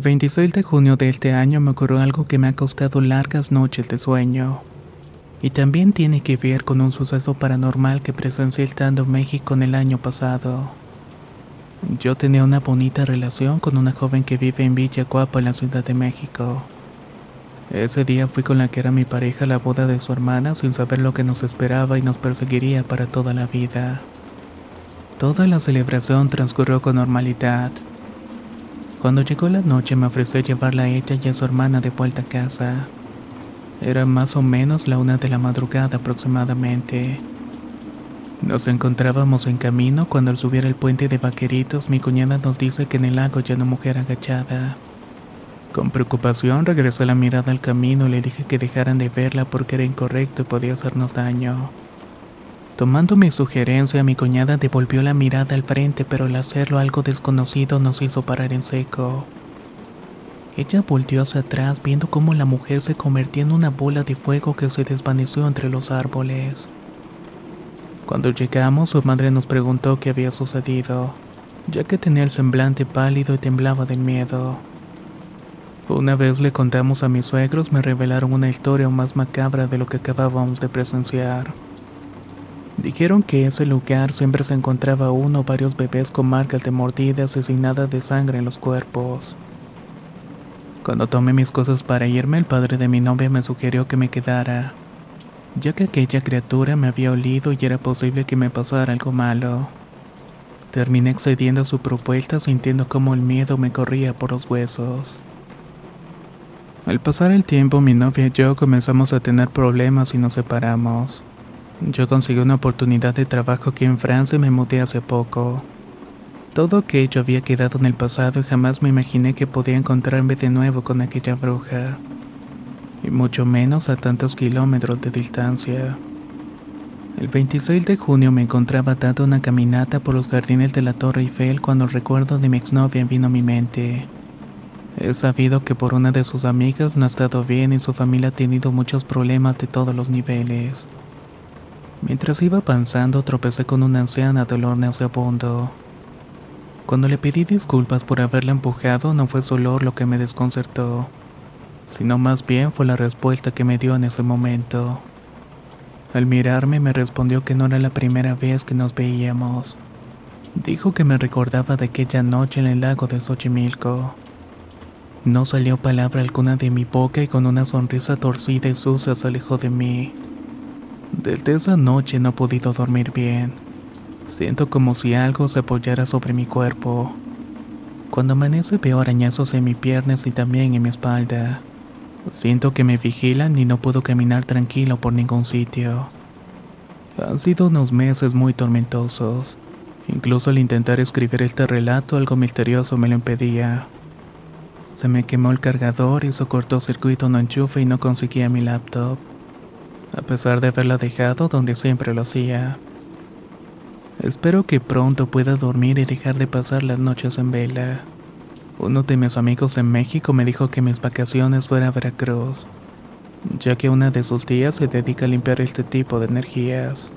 El 26 de junio de este año me ocurrió algo que me ha costado largas noches de sueño. Y también tiene que ver con un suceso paranormal que presencié estando en México en el año pasado. Yo tenía una bonita relación con una joven que vive en Villa Cuapa, en la Ciudad de México. Ese día fui con la que era mi pareja a la boda de su hermana sin saber lo que nos esperaba y nos perseguiría para toda la vida. Toda la celebración transcurrió con normalidad. Cuando llegó la noche me ofreció llevarla a ella y a su hermana de vuelta a casa. Era más o menos la una de la madrugada aproximadamente. Nos encontrábamos en camino cuando al subir el puente de vaqueritos mi cuñada nos dice que en el lago hay una mujer agachada. Con preocupación regresé la mirada al camino y le dije que dejaran de verla porque era incorrecto y podía hacernos daño. Tomando mi sugerencia, mi cuñada devolvió la mirada al frente, pero al hacerlo algo desconocido nos hizo parar en seco. Ella volteó hacia atrás viendo cómo la mujer se convertía en una bola de fuego que se desvaneció entre los árboles. Cuando llegamos, su madre nos preguntó qué había sucedido, ya que tenía el semblante pálido y temblaba del miedo. Una vez le contamos a mis suegros, me revelaron una historia más macabra de lo que acabábamos de presenciar. Dijeron que en ese lugar siempre se encontraba uno o varios bebés con marcas de mordidas y sin de sangre en los cuerpos. Cuando tomé mis cosas para irme, el padre de mi novia me sugirió que me quedara, ya que aquella criatura me había olido y era posible que me pasara algo malo. Terminé accediendo a su propuesta sintiendo como el miedo me corría por los huesos. Al pasar el tiempo, mi novia y yo comenzamos a tener problemas y nos separamos. Yo conseguí una oportunidad de trabajo aquí en Francia y me mudé hace poco. Todo aquello había quedado en el pasado y jamás me imaginé que podía encontrarme de nuevo con aquella bruja. Y mucho menos a tantos kilómetros de distancia. El 26 de junio me encontraba dando una caminata por los jardines de la Torre Eiffel cuando el recuerdo de mi exnovia vino a mi mente. He sabido que por una de sus amigas no ha estado bien y su familia ha tenido muchos problemas de todos los niveles. Mientras iba avanzando tropecé con una anciana de olor nauseabundo. Cuando le pedí disculpas por haberla empujado no fue su olor lo que me desconcertó, sino más bien fue la respuesta que me dio en ese momento. Al mirarme me respondió que no era la primera vez que nos veíamos. Dijo que me recordaba de aquella noche en el lago de Xochimilco. No salió palabra alguna de mi boca y con una sonrisa torcida y sucia se alejó de mí. Desde esa noche no he podido dormir bien. Siento como si algo se apoyara sobre mi cuerpo. Cuando amanece veo arañazos en mis piernas y también en mi espalda. Siento que me vigilan y no puedo caminar tranquilo por ningún sitio. Han sido unos meses muy tormentosos. Incluso al intentar escribir este relato algo misterioso me lo impedía. Se me quemó el cargador y su cortocircuito no enchufe y no conseguía mi laptop a pesar de haberla dejado donde siempre lo hacía. Espero que pronto pueda dormir y dejar de pasar las noches en vela. Uno de mis amigos en México me dijo que mis vacaciones fueran a Veracruz, ya que una de sus tías se dedica a limpiar este tipo de energías.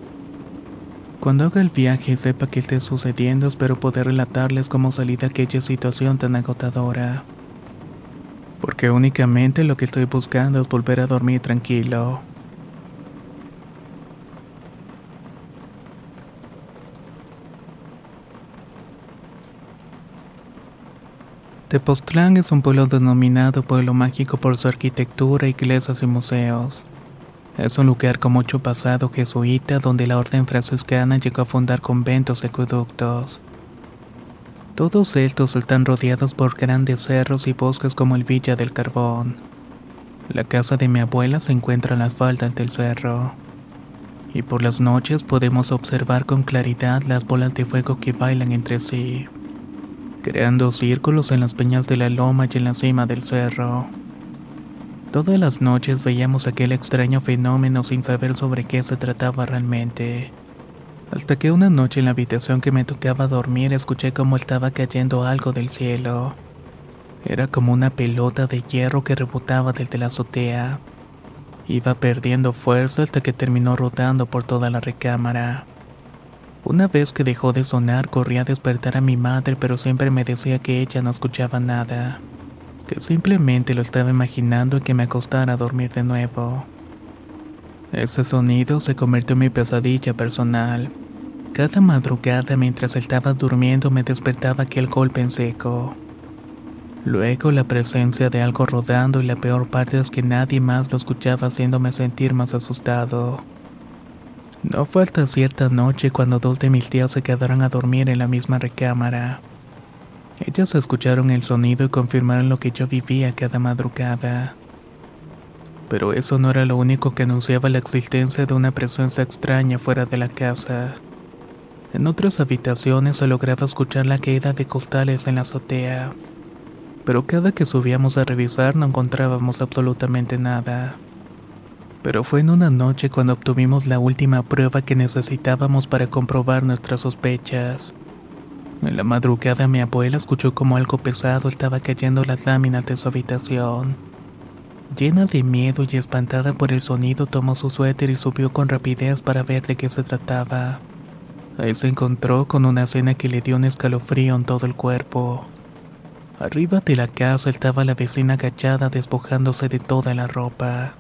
Cuando haga el viaje y sepa que esté sucediendo, espero poder relatarles cómo salí de aquella situación tan agotadora. Porque únicamente lo que estoy buscando es volver a dormir tranquilo. Tepoztlán es un pueblo denominado pueblo mágico por su arquitectura, iglesias y museos. Es un lugar con mucho pasado jesuita donde la orden franciscana llegó a fundar conventos y acueductos. Todos estos están rodeados por grandes cerros y bosques como el Villa del Carbón. La casa de mi abuela se encuentra en las faldas del cerro. Y por las noches podemos observar con claridad las bolas de fuego que bailan entre sí creando círculos en las peñas de la loma y en la cima del cerro. Todas las noches veíamos aquel extraño fenómeno sin saber sobre qué se trataba realmente. Hasta que una noche en la habitación que me tocaba dormir escuché cómo estaba cayendo algo del cielo. Era como una pelota de hierro que rebotaba desde la azotea. Iba perdiendo fuerza hasta que terminó rodando por toda la recámara. Una vez que dejó de sonar, corrí a despertar a mi madre, pero siempre me decía que ella no escuchaba nada, que simplemente lo estaba imaginando y que me acostara a dormir de nuevo. Ese sonido se convirtió en mi pesadilla personal. Cada madrugada mientras estaba durmiendo me despertaba aquel golpe en seco. Luego la presencia de algo rodando y la peor parte es que nadie más lo escuchaba haciéndome sentir más asustado. No fue hasta cierta noche cuando dos de mis tías se quedaron a dormir en la misma recámara. Ellas escucharon el sonido y confirmaron lo que yo vivía cada madrugada. Pero eso no era lo único que anunciaba la existencia de una presencia extraña fuera de la casa. En otras habitaciones se lograba escuchar la caída de costales en la azotea, pero cada que subíamos a revisar no encontrábamos absolutamente nada pero fue en una noche cuando obtuvimos la última prueba que necesitábamos para comprobar nuestras sospechas. En la madrugada mi abuela escuchó como algo pesado estaba cayendo las láminas de su habitación. Llena de miedo y espantada por el sonido, tomó su suéter y subió con rapidez para ver de qué se trataba. Ahí se encontró con una escena que le dio un escalofrío en todo el cuerpo. Arriba de la casa estaba la vecina agachada despojándose de toda la ropa.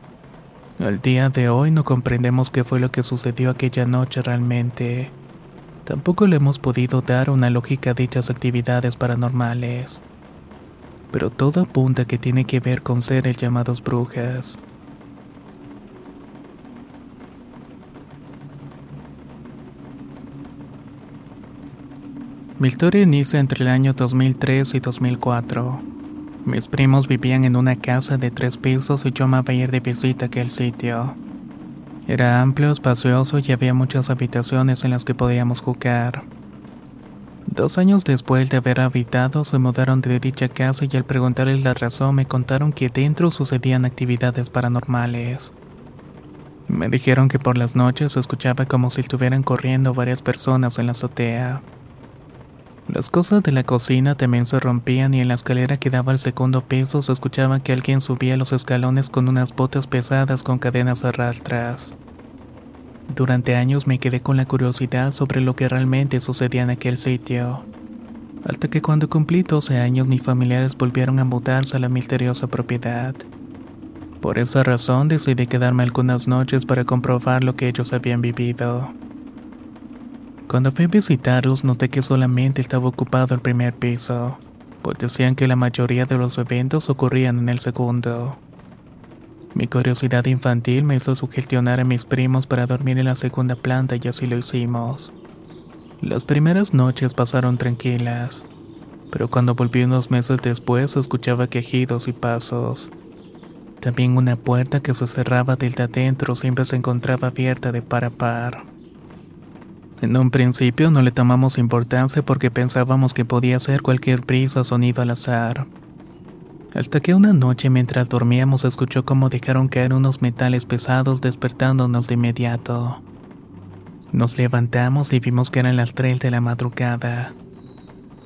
Al día de hoy no comprendemos qué fue lo que sucedió aquella noche realmente. Tampoco le hemos podido dar una lógica a dichas actividades paranormales. Pero todo apunta que tiene que ver con seres llamados brujas. Mi historia inicia entre el año 2003 y 2004. Mis primos vivían en una casa de tres pisos y yo me iba a de visita a aquel sitio. Era amplio, espacioso y había muchas habitaciones en las que podíamos jugar. Dos años después de haber habitado, se mudaron de dicha casa y al preguntarles la razón me contaron que dentro sucedían actividades paranormales. Me dijeron que por las noches se escuchaba como si estuvieran corriendo varias personas en la azotea. Las cosas de la cocina también se rompían y en la escalera que daba al segundo piso se escuchaba que alguien subía los escalones con unas botas pesadas con cadenas a rastras. Durante años me quedé con la curiosidad sobre lo que realmente sucedía en aquel sitio. Hasta que cuando cumplí 12 años mis familiares volvieron a mudarse a la misteriosa propiedad. Por esa razón decidí quedarme algunas noches para comprobar lo que ellos habían vivido. Cuando fui a visitarlos noté que solamente estaba ocupado el primer piso, pues decían que la mayoría de los eventos ocurrían en el segundo. Mi curiosidad infantil me hizo sugestionar a mis primos para dormir en la segunda planta y así lo hicimos. Las primeras noches pasaron tranquilas, pero cuando volví unos meses después escuchaba quejidos y pasos. También una puerta que se cerraba desde adentro siempre se encontraba abierta de par a par. En un principio no le tomamos importancia porque pensábamos que podía ser cualquier brisa o sonido al azar. Hasta que una noche mientras dormíamos escuchó cómo dejaron caer unos metales pesados despertándonos de inmediato. Nos levantamos y vimos que eran las 3 de la madrugada.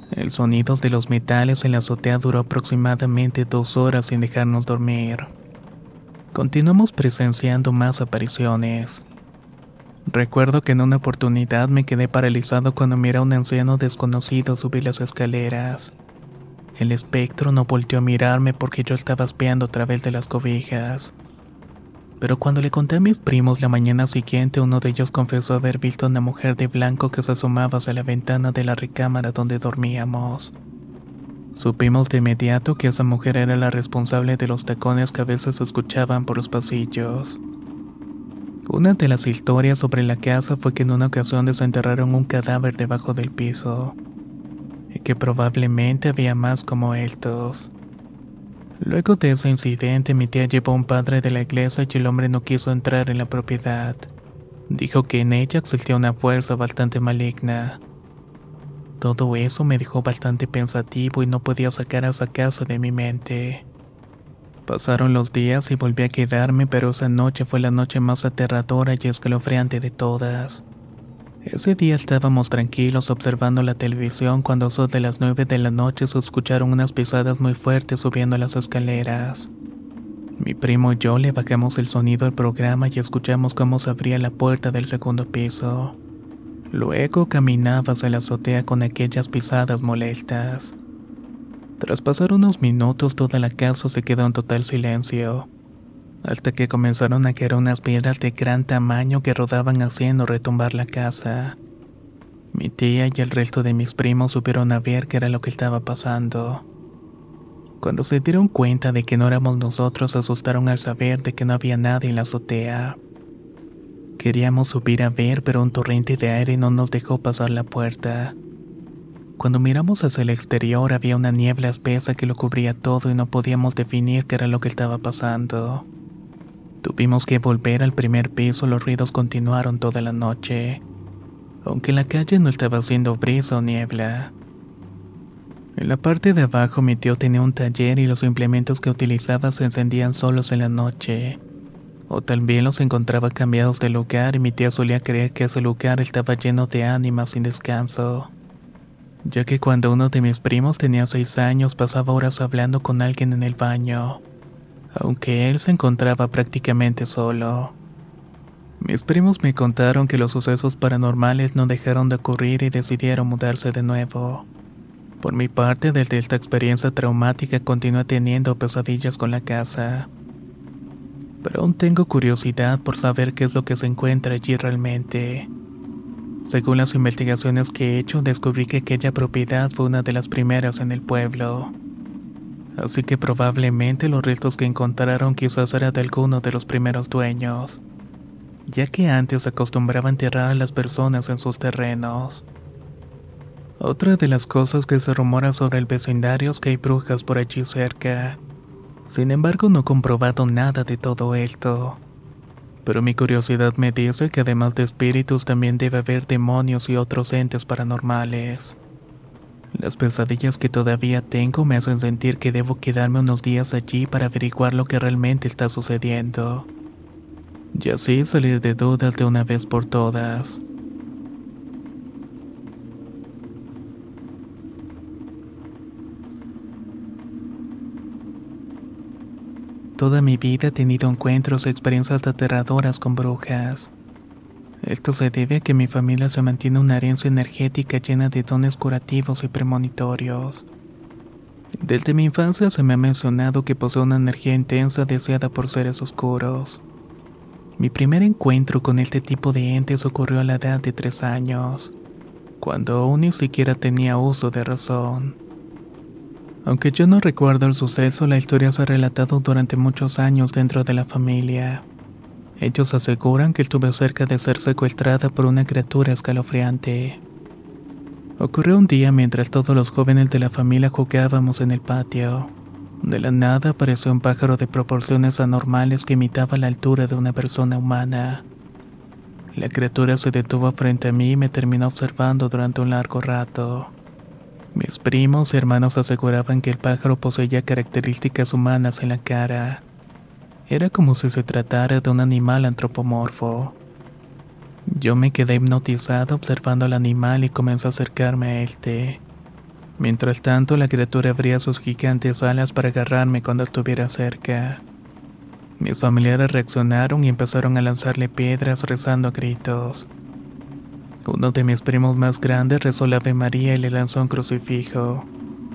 El sonido de los metales en la azotea duró aproximadamente dos horas sin dejarnos dormir. Continuamos presenciando más apariciones. Recuerdo que en una oportunidad me quedé paralizado cuando miré a un anciano desconocido subir las escaleras. El espectro no volteó a mirarme porque yo estaba espiando a través de las cobijas. Pero cuando le conté a mis primos la mañana siguiente, uno de ellos confesó haber visto a una mujer de blanco que se asomaba hacia la ventana de la recámara donde dormíamos. Supimos de inmediato que esa mujer era la responsable de los tacones que a veces escuchaban por los pasillos. Una de las historias sobre la casa fue que en una ocasión desenterraron un cadáver debajo del piso, y que probablemente había más como estos. Luego de ese incidente, mi tía llevó a un padre de la iglesia y el hombre no quiso entrar en la propiedad. Dijo que en ella existía una fuerza bastante maligna. Todo eso me dejó bastante pensativo y no podía sacar a esa casa de mi mente. Pasaron los días y volví a quedarme, pero esa noche fue la noche más aterradora y escalofriante de todas. Ese día estábamos tranquilos observando la televisión cuando a de las nueve de la noche se escucharon unas pisadas muy fuertes subiendo las escaleras. Mi primo y yo le bajamos el sonido al programa y escuchamos cómo se abría la puerta del segundo piso. Luego caminaba hacia la azotea con aquellas pisadas molestas. Tras pasar unos minutos toda la casa se quedó en total silencio, hasta que comenzaron a caer unas piedras de gran tamaño que rodaban haciendo retumbar la casa. Mi tía y el resto de mis primos supieron a ver qué era lo que estaba pasando. Cuando se dieron cuenta de que no éramos nosotros, asustaron al saber de que no había nadie en la azotea. Queríamos subir a ver, pero un torrente de aire no nos dejó pasar la puerta. Cuando miramos hacia el exterior había una niebla espesa que lo cubría todo y no podíamos definir qué era lo que estaba pasando. Tuvimos que volver al primer piso, los ruidos continuaron toda la noche, aunque la calle no estaba haciendo brisa o niebla. En la parte de abajo mi tío tenía un taller y los implementos que utilizaba se encendían solos en la noche o también los encontraba cambiados de lugar y mi tía solía creer que ese lugar estaba lleno de ánimas sin descanso. Ya que cuando uno de mis primos tenía seis años pasaba horas hablando con alguien en el baño, aunque él se encontraba prácticamente solo. Mis primos me contaron que los sucesos paranormales no dejaron de ocurrir y decidieron mudarse de nuevo. Por mi parte, desde esta experiencia traumática continué teniendo pesadillas con la casa pero aún tengo curiosidad por saber qué es lo que se encuentra allí realmente. Según las investigaciones que he hecho, descubrí que aquella propiedad fue una de las primeras en el pueblo. Así que probablemente los restos que encontraron quizás eran de alguno de los primeros dueños, ya que antes acostumbraba enterrar a las personas en sus terrenos. Otra de las cosas que se rumora sobre el vecindario es que hay brujas por allí cerca. Sin embargo, no he comprobado nada de todo esto. Pero mi curiosidad me dice que además de espíritus también debe haber demonios y otros entes paranormales. Las pesadillas que todavía tengo me hacen sentir que debo quedarme unos días allí para averiguar lo que realmente está sucediendo. Y así salir de dudas de una vez por todas. Toda mi vida he tenido encuentros y experiencias aterradoras con brujas. Esto se debe a que mi familia se mantiene una herencia energética llena de dones curativos y premonitorios. Desde mi infancia se me ha mencionado que posee una energía intensa deseada por seres oscuros. Mi primer encuentro con este tipo de entes ocurrió a la edad de tres años, cuando aún ni siquiera tenía uso de razón. Aunque yo no recuerdo el suceso, la historia se ha relatado durante muchos años dentro de la familia. Ellos aseguran que estuve cerca de ser secuestrada por una criatura escalofriante. Ocurrió un día mientras todos los jóvenes de la familia jugábamos en el patio. De la nada apareció un pájaro de proporciones anormales que imitaba la altura de una persona humana. La criatura se detuvo frente a mí y me terminó observando durante un largo rato. Mis primos y hermanos aseguraban que el pájaro poseía características humanas en la cara. Era como si se tratara de un animal antropomorfo. Yo me quedé hipnotizado observando al animal y comencé a acercarme a este. Mientras tanto, la criatura abría sus gigantes alas para agarrarme cuando estuviera cerca. Mis familiares reaccionaron y empezaron a lanzarle piedras rezando a gritos. Uno de mis primos más grandes rezó la Ave María y le lanzó un crucifijo,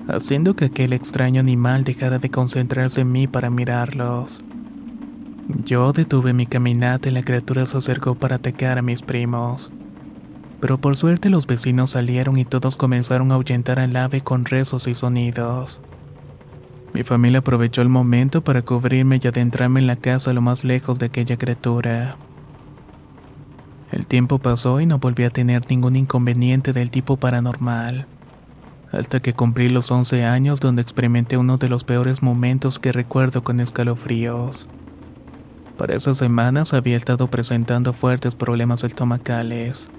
haciendo que aquel extraño animal dejara de concentrarse en mí para mirarlos. Yo detuve mi caminata y la criatura se acercó para atacar a mis primos. Pero por suerte los vecinos salieron y todos comenzaron a ahuyentar al ave con rezos y sonidos. Mi familia aprovechó el momento para cubrirme y adentrarme en la casa lo más lejos de aquella criatura. El tiempo pasó y no volví a tener ningún inconveniente del tipo paranormal. Hasta que cumplí los 11 años donde experimenté uno de los peores momentos que recuerdo con escalofríos. Para esas semanas había estado presentando fuertes problemas estomacales.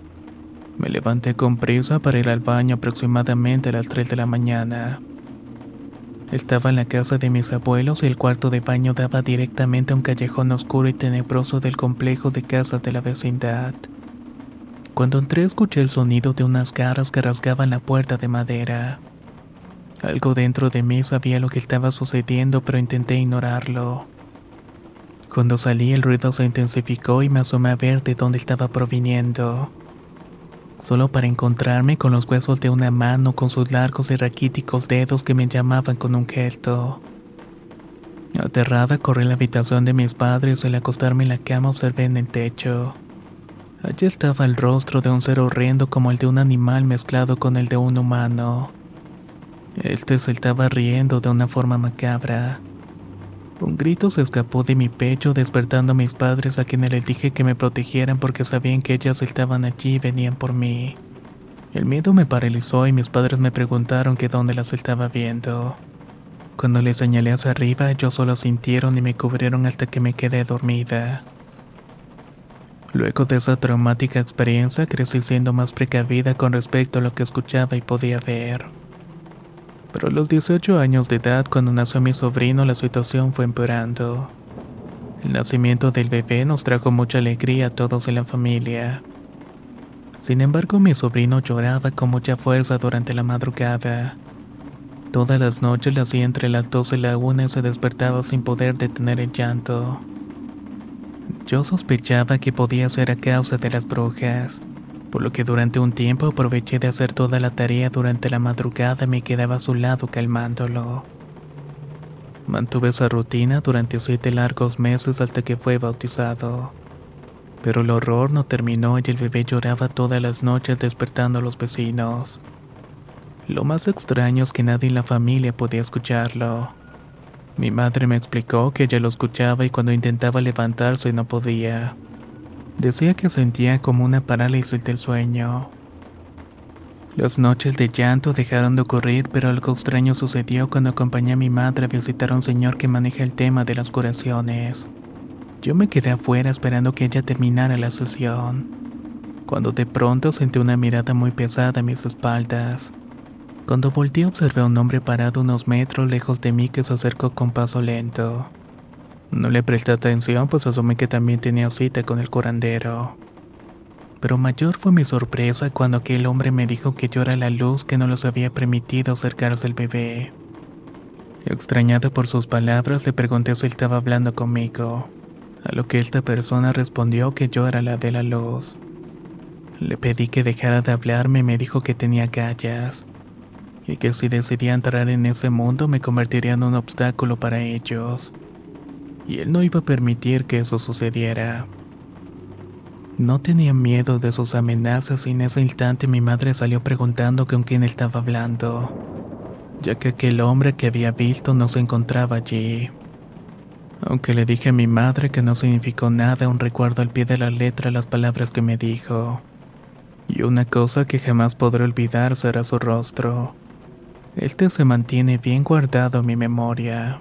Me levanté con prisa para ir al baño aproximadamente a las 3 de la mañana. Estaba en la casa de mis abuelos y el cuarto de baño daba directamente a un callejón oscuro y tenebroso del complejo de casas de la vecindad. Cuando entré escuché el sonido de unas garras que rasgaban la puerta de madera. Algo dentro de mí sabía lo que estaba sucediendo pero intenté ignorarlo. Cuando salí el ruido se intensificó y me asomé a ver de dónde estaba proviniendo. Solo para encontrarme con los huesos de una mano con sus largos y raquíticos dedos que me llamaban con un gesto. Aterrada corrí a la habitación de mis padres y al acostarme en la cama observé en el techo. Allí estaba el rostro de un ser horrendo como el de un animal mezclado con el de un humano. Este se estaba riendo de una forma macabra. Un grito se escapó de mi pecho despertando a mis padres a quienes les dije que me protegieran porque sabían que ellas estaban allí y venían por mí. El miedo me paralizó y mis padres me preguntaron que dónde las estaba viendo. Cuando les señalé hacia arriba, ellos solo sintieron y me cubrieron hasta que me quedé dormida. Luego de esa traumática experiencia crecí siendo más precavida con respecto a lo que escuchaba y podía ver. Pero a los 18 años de edad, cuando nació mi sobrino, la situación fue empeorando. El nacimiento del bebé nos trajo mucha alegría a todos en la familia. Sin embargo, mi sobrino lloraba con mucha fuerza durante la madrugada. Todas las noches le hacía entre las 12 y la 1 y se despertaba sin poder detener el llanto. Yo sospechaba que podía ser a causa de las brujas por lo que durante un tiempo aproveché de hacer toda la tarea durante la madrugada y me quedaba a su lado calmándolo. Mantuve esa rutina durante siete largos meses hasta que fue bautizado. Pero el horror no terminó y el bebé lloraba todas las noches despertando a los vecinos. Lo más extraño es que nadie en la familia podía escucharlo. Mi madre me explicó que ella lo escuchaba y cuando intentaba levantarse no podía. Decía que sentía como una parálisis del sueño. Las noches de llanto dejaron de ocurrir, pero algo extraño sucedió cuando acompañé a mi madre a visitar a un señor que maneja el tema de las curaciones. Yo me quedé afuera esperando que ella terminara la sesión, cuando de pronto sentí una mirada muy pesada a mis espaldas. Cuando volteé observé a un hombre parado unos metros lejos de mí que se acercó con paso lento. No le presté atención, pues asumí que también tenía cita con el curandero. Pero mayor fue mi sorpresa cuando aquel hombre me dijo que yo era la luz que no los había permitido acercarse al bebé. Extrañada por sus palabras, le pregunté si estaba hablando conmigo, a lo que esta persona respondió que yo era la de la luz. Le pedí que dejara de hablarme y me dijo que tenía gallas, y que si decidía entrar en ese mundo me convertiría en un obstáculo para ellos y él no iba a permitir que eso sucediera. No tenía miedo de sus amenazas y en ese instante mi madre salió preguntando con quién estaba hablando, ya que aquel hombre que había visto no se encontraba allí. Aunque le dije a mi madre que no significó nada, un recuerdo al pie de la letra las palabras que me dijo. Y una cosa que jamás podré olvidar será su rostro. Este se mantiene bien guardado en mi memoria.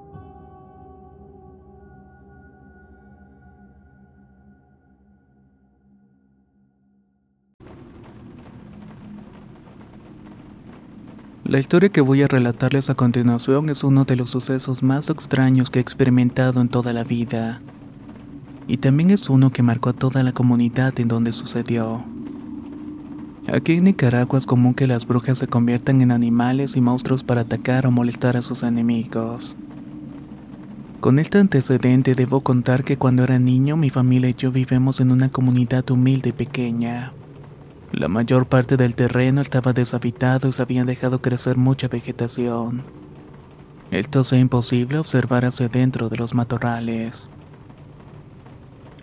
La historia que voy a relatarles a continuación es uno de los sucesos más extraños que he experimentado en toda la vida. Y también es uno que marcó a toda la comunidad en donde sucedió. Aquí en Nicaragua es común que las brujas se conviertan en animales y monstruos para atacar o molestar a sus enemigos. Con este antecedente debo contar que cuando era niño mi familia y yo vivimos en una comunidad humilde y pequeña. La mayor parte del terreno estaba deshabitado y se habían dejado crecer mucha vegetación. Esto hacía imposible observar hacia dentro de los matorrales.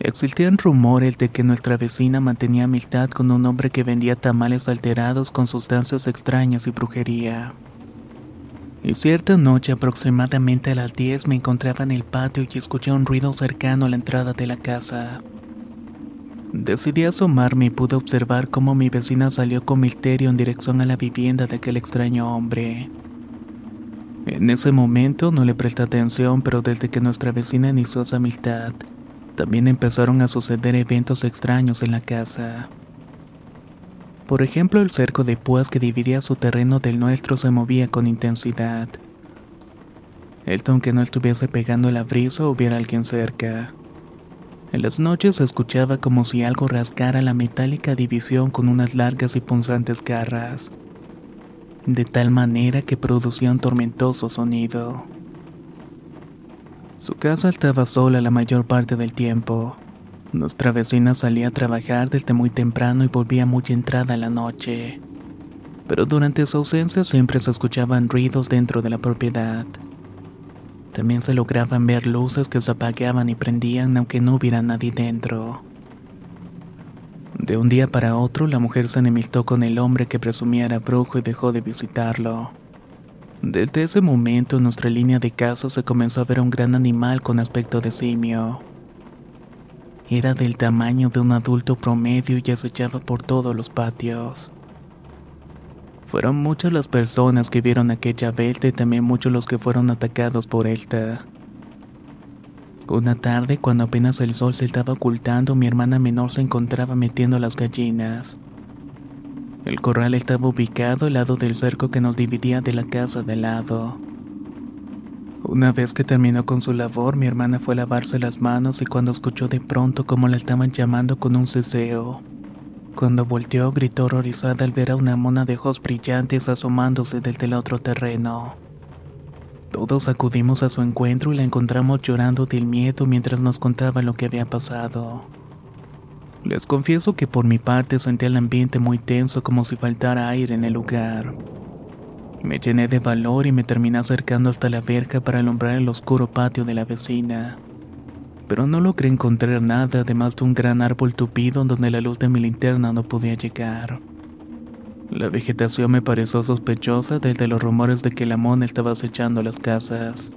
Existían rumores de que nuestra vecina mantenía amistad con un hombre que vendía tamales alterados con sustancias extrañas y brujería. Y cierta noche, aproximadamente a las 10, me encontraba en el patio y escuché un ruido cercano a la entrada de la casa. Decidí asomarme y pude observar cómo mi vecina salió con misterio en dirección a la vivienda de aquel extraño hombre. En ese momento no le presté atención, pero desde que nuestra vecina inició su amistad, también empezaron a suceder eventos extraños en la casa. Por ejemplo, el cerco de púas que dividía su terreno del nuestro se movía con intensidad. Esto aunque no estuviese pegando la brisa hubiera alguien cerca. En las noches se escuchaba como si algo rasgara la metálica división con unas largas y punzantes garras, de tal manera que producía un tormentoso sonido. Su casa estaba sola la mayor parte del tiempo. Nuestra vecina salía a trabajar desde muy temprano y volvía muy entrada la noche. Pero durante su ausencia siempre se escuchaban ruidos dentro de la propiedad. También se lograban ver luces que se apagaban y prendían aunque no hubiera nadie dentro. De un día para otro, la mujer se enemistó con el hombre que presumía era brujo y dejó de visitarlo. Desde ese momento en nuestra línea de casos se comenzó a ver un gran animal con aspecto de simio. Era del tamaño de un adulto promedio y acechaba por todos los patios. Fueron muchas las personas que vieron aquella bestia y también muchos los que fueron atacados por esta. Una tarde, cuando apenas el sol se estaba ocultando, mi hermana menor se encontraba metiendo las gallinas. El corral estaba ubicado al lado del cerco que nos dividía de la casa de lado. Una vez que terminó con su labor, mi hermana fue a lavarse las manos y cuando escuchó de pronto cómo la estaban llamando con un ceseo. Cuando volteó, gritó horrorizada al ver a una mona de ojos brillantes asomándose desde el otro terreno. Todos acudimos a su encuentro y la encontramos llorando del miedo mientras nos contaba lo que había pasado. Les confieso que por mi parte sentí el ambiente muy tenso como si faltara aire en el lugar. Me llené de valor y me terminé acercando hasta la verja para alumbrar el oscuro patio de la vecina. Pero no logré encontrar nada además de un gran árbol tupido donde la luz de mi linterna no podía llegar. La vegetación me pareció sospechosa desde los rumores de que la mona estaba acechando las casas.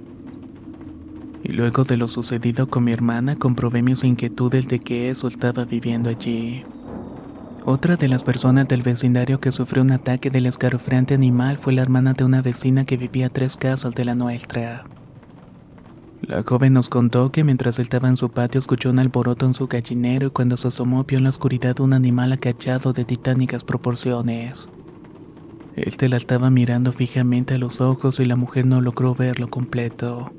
Y luego de lo sucedido con mi hermana comprobé mis inquietudes de que eso estaba viviendo allí. Otra de las personas del vecindario que sufrió un ataque del escarofriante animal fue la hermana de una vecina que vivía a tres casas de la nuestra. La joven nos contó que mientras estaba en su patio escuchó un alboroto en su gallinero y cuando se asomó vio en la oscuridad un animal acachado de titánicas proporciones. Este la estaba mirando fijamente a los ojos y la mujer no logró verlo completo.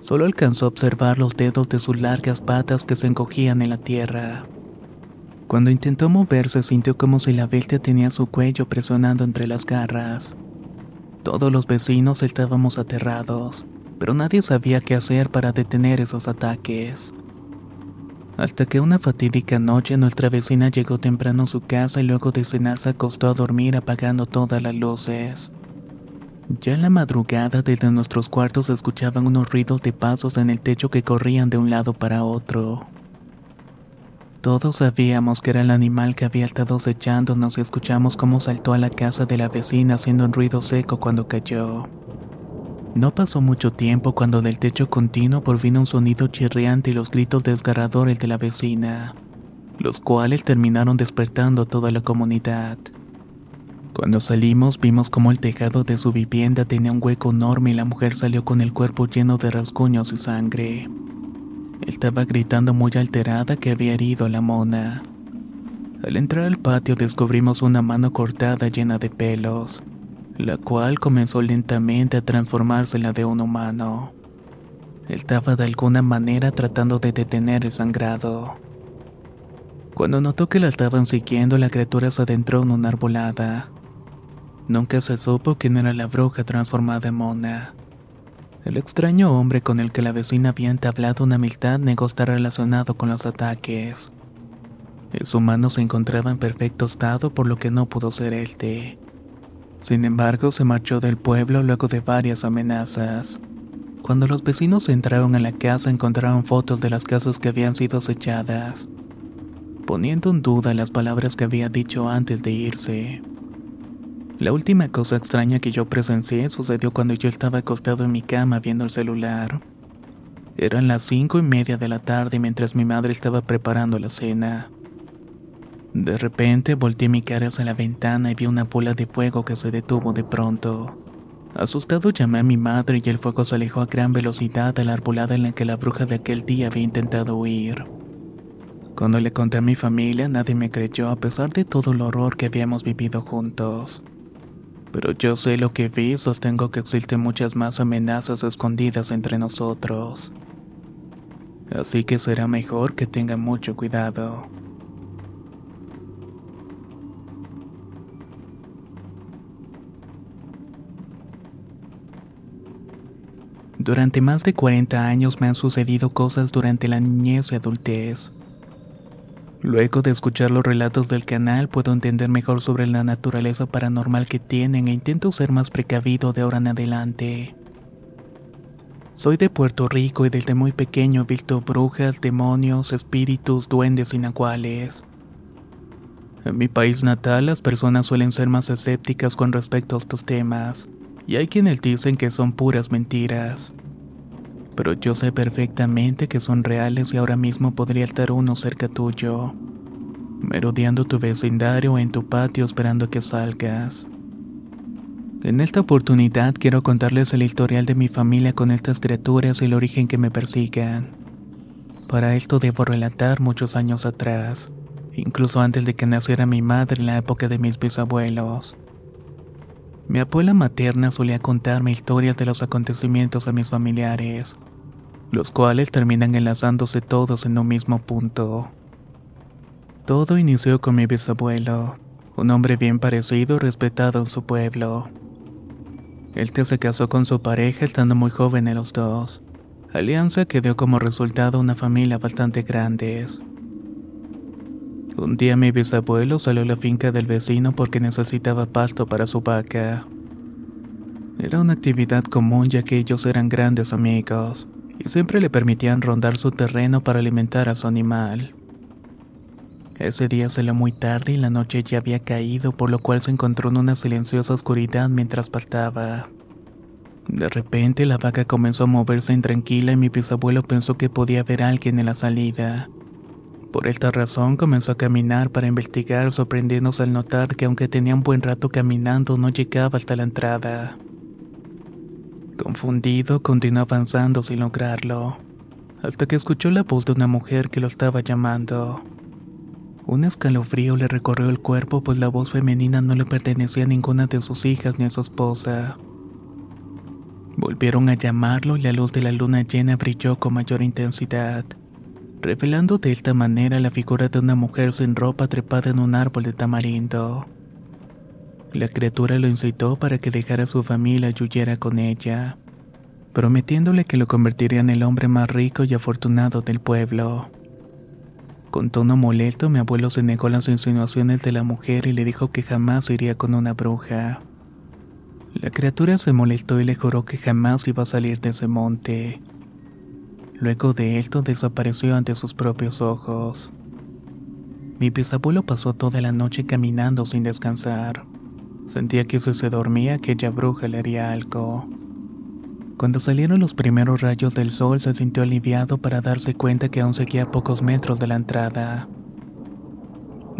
Solo alcanzó a observar los dedos de sus largas patas que se encogían en la tierra. Cuando intentó moverse sintió como si la bestia tenía su cuello presionando entre las garras. Todos los vecinos estábamos aterrados pero nadie sabía qué hacer para detener esos ataques. Hasta que una fatídica noche nuestra vecina llegó temprano a su casa y luego de cenar se acostó a dormir apagando todas las luces. Ya en la madrugada desde nuestros cuartos se escuchaban unos ruidos de pasos en el techo que corrían de un lado para otro. Todos sabíamos que era el animal que había estado acechándonos y escuchamos cómo saltó a la casa de la vecina haciendo un ruido seco cuando cayó. No pasó mucho tiempo cuando del techo continuo vino un sonido chirriante y los gritos desgarradores de la vecina, los cuales terminaron despertando a toda la comunidad. Cuando salimos vimos como el tejado de su vivienda tenía un hueco enorme y la mujer salió con el cuerpo lleno de rasguños y sangre. Estaba gritando muy alterada que había herido a la mona. Al entrar al patio descubrimos una mano cortada llena de pelos la cual comenzó lentamente a transformarse en la de un humano. Estaba de alguna manera tratando de detener el sangrado. Cuando notó que la estaban siguiendo, la criatura se adentró en una arbolada. Nunca se supo quién era la bruja transformada en mona. El extraño hombre con el que la vecina había entablado una amistad negó estar relacionado con los ataques. Su mano se encontraba en perfecto estado por lo que no pudo ser este. Sin embargo, se marchó del pueblo luego de varias amenazas. Cuando los vecinos entraron a la casa encontraron fotos de las casas que habían sido acechadas, poniendo en duda las palabras que había dicho antes de irse. La última cosa extraña que yo presencié sucedió cuando yo estaba acostado en mi cama viendo el celular. Eran las cinco y media de la tarde mientras mi madre estaba preparando la cena. De repente volteé mi cara hacia la ventana y vi una bola de fuego que se detuvo de pronto. Asustado llamé a mi madre y el fuego se alejó a gran velocidad a la arbolada en la que la bruja de aquel día había intentado huir. Cuando le conté a mi familia nadie me creyó a pesar de todo el horror que habíamos vivido juntos. Pero yo sé lo que vi y sostengo que existen muchas más amenazas escondidas entre nosotros. Así que será mejor que tengan mucho cuidado. Durante más de 40 años me han sucedido cosas durante la niñez y adultez. Luego de escuchar los relatos del canal puedo entender mejor sobre la naturaleza paranormal que tienen e intento ser más precavido de ahora en adelante. Soy de Puerto Rico y desde muy pequeño he visto brujas, demonios, espíritus, duendes y nahuales. En mi país natal las personas suelen ser más escépticas con respecto a estos temas y hay quienes dicen que son puras mentiras. pero yo sé perfectamente que son reales y ahora mismo podría estar uno cerca tuyo, merodeando tu vecindario o en tu patio esperando que salgas. En esta oportunidad quiero contarles el historial de mi familia con estas criaturas y el origen que me persigan. Para esto debo relatar muchos años atrás, incluso antes de que naciera mi madre en la época de mis bisabuelos. Mi abuela materna solía contarme historias de los acontecimientos a mis familiares, los cuales terminan enlazándose todos en un mismo punto. Todo inició con mi bisabuelo, un hombre bien parecido y respetado en su pueblo. Este se casó con su pareja estando muy jóvenes los dos, alianza que dio como resultado una familia bastante grande. Un día mi bisabuelo salió a la finca del vecino porque necesitaba pasto para su vaca. Era una actividad común ya que ellos eran grandes amigos y siempre le permitían rondar su terreno para alimentar a su animal. Ese día salió muy tarde y la noche ya había caído, por lo cual se encontró en una silenciosa oscuridad mientras pastaba. De repente la vaca comenzó a moverse intranquila y mi bisabuelo pensó que podía haber alguien en la salida. Por esta razón comenzó a caminar para investigar, sorprendiéndose al notar que aunque tenía un buen rato caminando no llegaba hasta la entrada. Confundido, continuó avanzando sin lograrlo, hasta que escuchó la voz de una mujer que lo estaba llamando. Un escalofrío le recorrió el cuerpo pues la voz femenina no le pertenecía a ninguna de sus hijas ni a su esposa. Volvieron a llamarlo y la luz de la luna llena brilló con mayor intensidad, revelando de esta manera la figura de una mujer sin ropa trepada en un árbol de tamarindo. La criatura lo incitó para que dejara a su familia y huyera con ella, prometiéndole que lo convertiría en el hombre más rico y afortunado del pueblo. Con tono molesto, mi abuelo se negó las insinuaciones de la mujer y le dijo que jamás iría con una bruja. La criatura se molestó y le juró que jamás iba a salir de ese monte. Luego de esto desapareció ante sus propios ojos. Mi bisabuelo pasó toda la noche caminando sin descansar. Sentía que si se dormía aquella bruja le haría algo. Cuando salieron los primeros rayos del sol se sintió aliviado para darse cuenta que aún seguía a pocos metros de la entrada.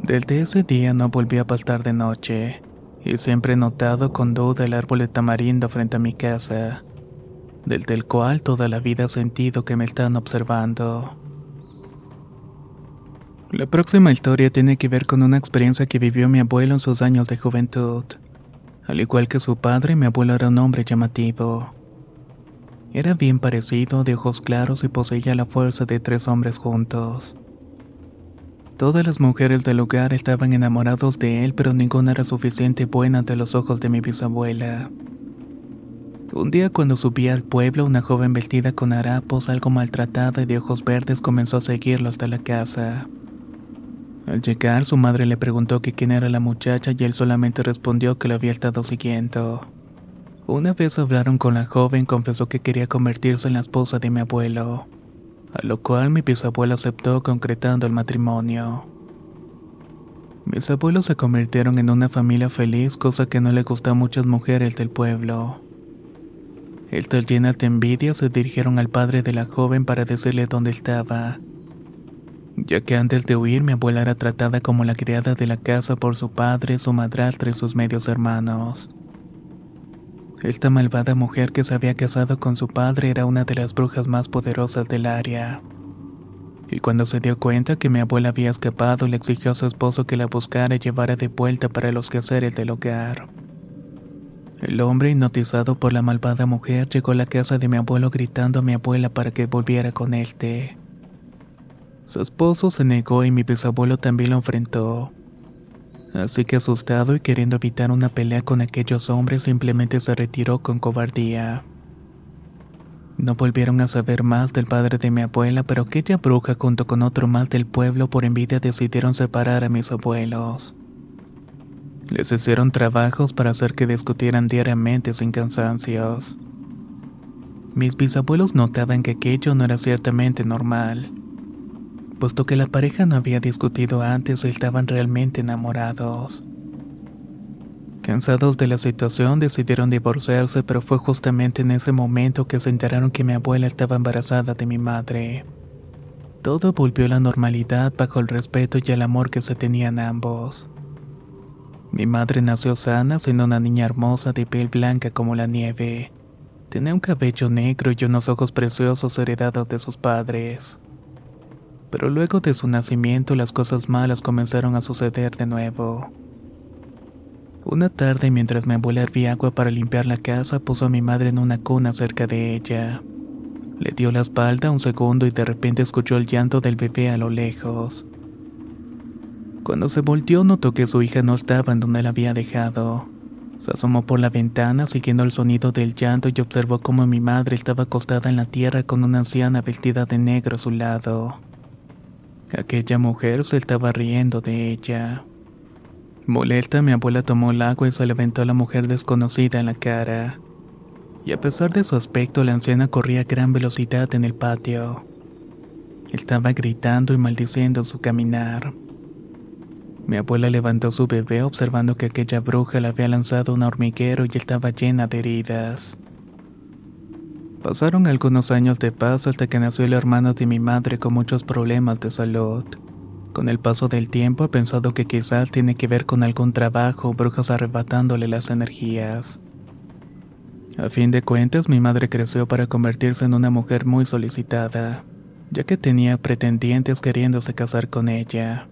Desde ese día no volví a pasar de noche, y siempre he notado con duda el árbol de tamarindo frente a mi casa, desde el cual toda la vida he sentido que me están observando. La próxima historia tiene que ver con una experiencia que vivió mi abuelo en sus años de juventud. Al igual que su padre, mi abuelo era un hombre llamativo. Era bien parecido, de ojos claros y poseía la fuerza de tres hombres juntos. Todas las mujeres del lugar estaban enamorados de él, pero ninguna era suficiente buena ante los ojos de mi bisabuela. Un día cuando subía al pueblo, una joven vestida con harapos, algo maltratada y de ojos verdes comenzó a seguirlo hasta la casa. Al llegar, su madre le preguntó que quién era la muchacha y él solamente respondió que lo había estado siguiendo. Una vez hablaron con la joven, confesó que quería convertirse en la esposa de mi abuelo, a lo cual mi bisabuelo aceptó concretando el matrimonio. Mis abuelos se convirtieron en una familia feliz, cosa que no le gustó a muchas mujeres del pueblo. Estas llenas de envidia se dirigieron al padre de la joven para decirle dónde estaba, ya que antes de huir mi abuela era tratada como la criada de la casa por su padre, su madrastra y sus medios hermanos. Esta malvada mujer que se había casado con su padre era una de las brujas más poderosas del área. Y cuando se dio cuenta que mi abuela había escapado, le exigió a su esposo que la buscara y llevara de vuelta para los quehaceres del hogar. El hombre, hipnotizado por la malvada mujer, llegó a la casa de mi abuelo gritando a mi abuela para que volviera con él. Su esposo se negó y mi bisabuelo también lo enfrentó. Así que asustado y queriendo evitar una pelea con aquellos hombres simplemente se retiró con cobardía. No volvieron a saber más del padre de mi abuela, pero aquella bruja junto con otro mal del pueblo por envidia decidieron separar a mis abuelos. Les hicieron trabajos para hacer que discutieran diariamente sin cansancios. Mis bisabuelos notaban que aquello no era ciertamente normal puesto que la pareja no había discutido antes o estaban realmente enamorados. Cansados de la situación decidieron divorciarse, pero fue justamente en ese momento que se enteraron que mi abuela estaba embarazada de mi madre. Todo volvió a la normalidad bajo el respeto y el amor que se tenían ambos. Mi madre nació sana, siendo una niña hermosa de piel blanca como la nieve. Tenía un cabello negro y unos ojos preciosos heredados de sus padres. Pero luego de su nacimiento las cosas malas comenzaron a suceder de nuevo. Una tarde mientras mi abuela hervía agua para limpiar la casa puso a mi madre en una cuna cerca de ella. Le dio la espalda un segundo y de repente escuchó el llanto del bebé a lo lejos. Cuando se volteó notó que su hija no estaba en donde la había dejado. Se asomó por la ventana siguiendo el sonido del llanto y observó cómo mi madre estaba acostada en la tierra con una anciana vestida de negro a su lado. Aquella mujer se estaba riendo de ella. Molesta, mi abuela tomó el agua y se le aventó a la mujer desconocida en la cara. Y a pesar de su aspecto, la anciana corría a gran velocidad en el patio. Estaba gritando y maldiciendo su caminar. Mi abuela levantó su bebé observando que aquella bruja le había lanzado un hormiguero y estaba llena de heridas. Pasaron algunos años de paz hasta que nació el hermano de mi madre con muchos problemas de salud. Con el paso del tiempo he pensado que quizás tiene que ver con algún trabajo o brujas arrebatándole las energías. A fin de cuentas, mi madre creció para convertirse en una mujer muy solicitada, ya que tenía pretendientes queriéndose casar con ella.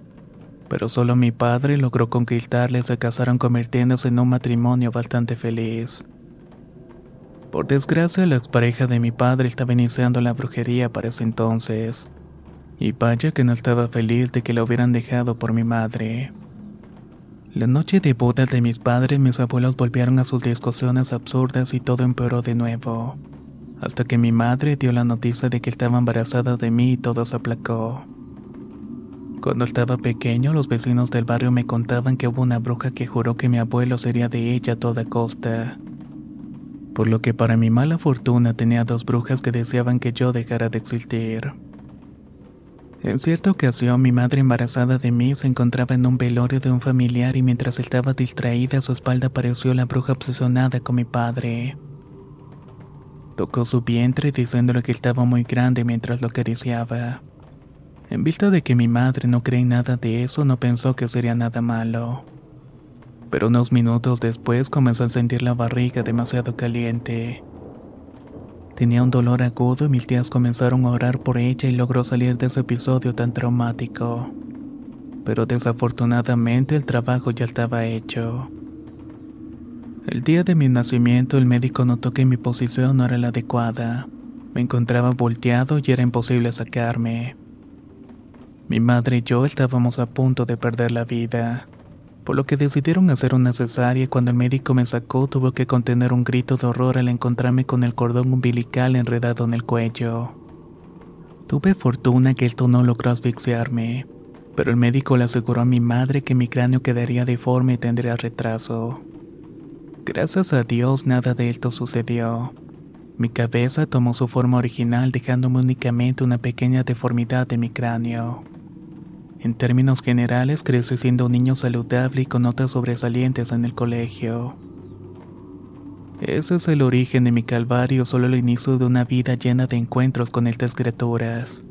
Pero solo mi padre logró conquistarla y se casaron convirtiéndose en un matrimonio bastante feliz. Por desgracia, la expareja de mi padre estaba iniciando la brujería para ese entonces y vaya que no estaba feliz de que lo hubieran dejado por mi madre. La noche de boda de mis padres, mis abuelos volvieron a sus discusiones absurdas y todo empeoró de nuevo. Hasta que mi madre dio la noticia de que estaba embarazada de mí y todo se aplacó. Cuando estaba pequeño, los vecinos del barrio me contaban que hubo una bruja que juró que mi abuelo sería de ella a toda costa. Por lo que para mi mala fortuna tenía dos brujas que deseaban que yo dejara de existir. En cierta ocasión, mi madre embarazada de mí se encontraba en un velorio de un familiar y mientras estaba distraída a su espalda apareció la bruja obsesionada con mi padre. Tocó su vientre diciéndole que estaba muy grande mientras lo acariciaba. En vista de que mi madre no cree en nada de eso, no pensó que sería nada malo. Pero unos minutos después comenzó a sentir la barriga demasiado caliente. Tenía un dolor agudo y mis tías comenzaron a orar por ella y logró salir de ese episodio tan traumático. Pero desafortunadamente el trabajo ya estaba hecho. El día de mi nacimiento el médico notó que mi posición no era la adecuada. Me encontraba volteado y era imposible sacarme. Mi madre y yo estábamos a punto de perder la vida por lo que decidieron hacer una cesárea y cuando el médico me sacó tuvo que contener un grito de horror al encontrarme con el cordón umbilical enredado en el cuello. Tuve fortuna que esto no logró asfixiarme, pero el médico le aseguró a mi madre que mi cráneo quedaría deforme y tendría retraso. Gracias a Dios nada de esto sucedió. Mi cabeza tomó su forma original dejándome únicamente una pequeña deformidad de mi cráneo. En términos generales, crecí siendo un niño saludable y con notas sobresalientes en el colegio. Ese es el origen de mi calvario, solo el inicio de una vida llena de encuentros con estas criaturas.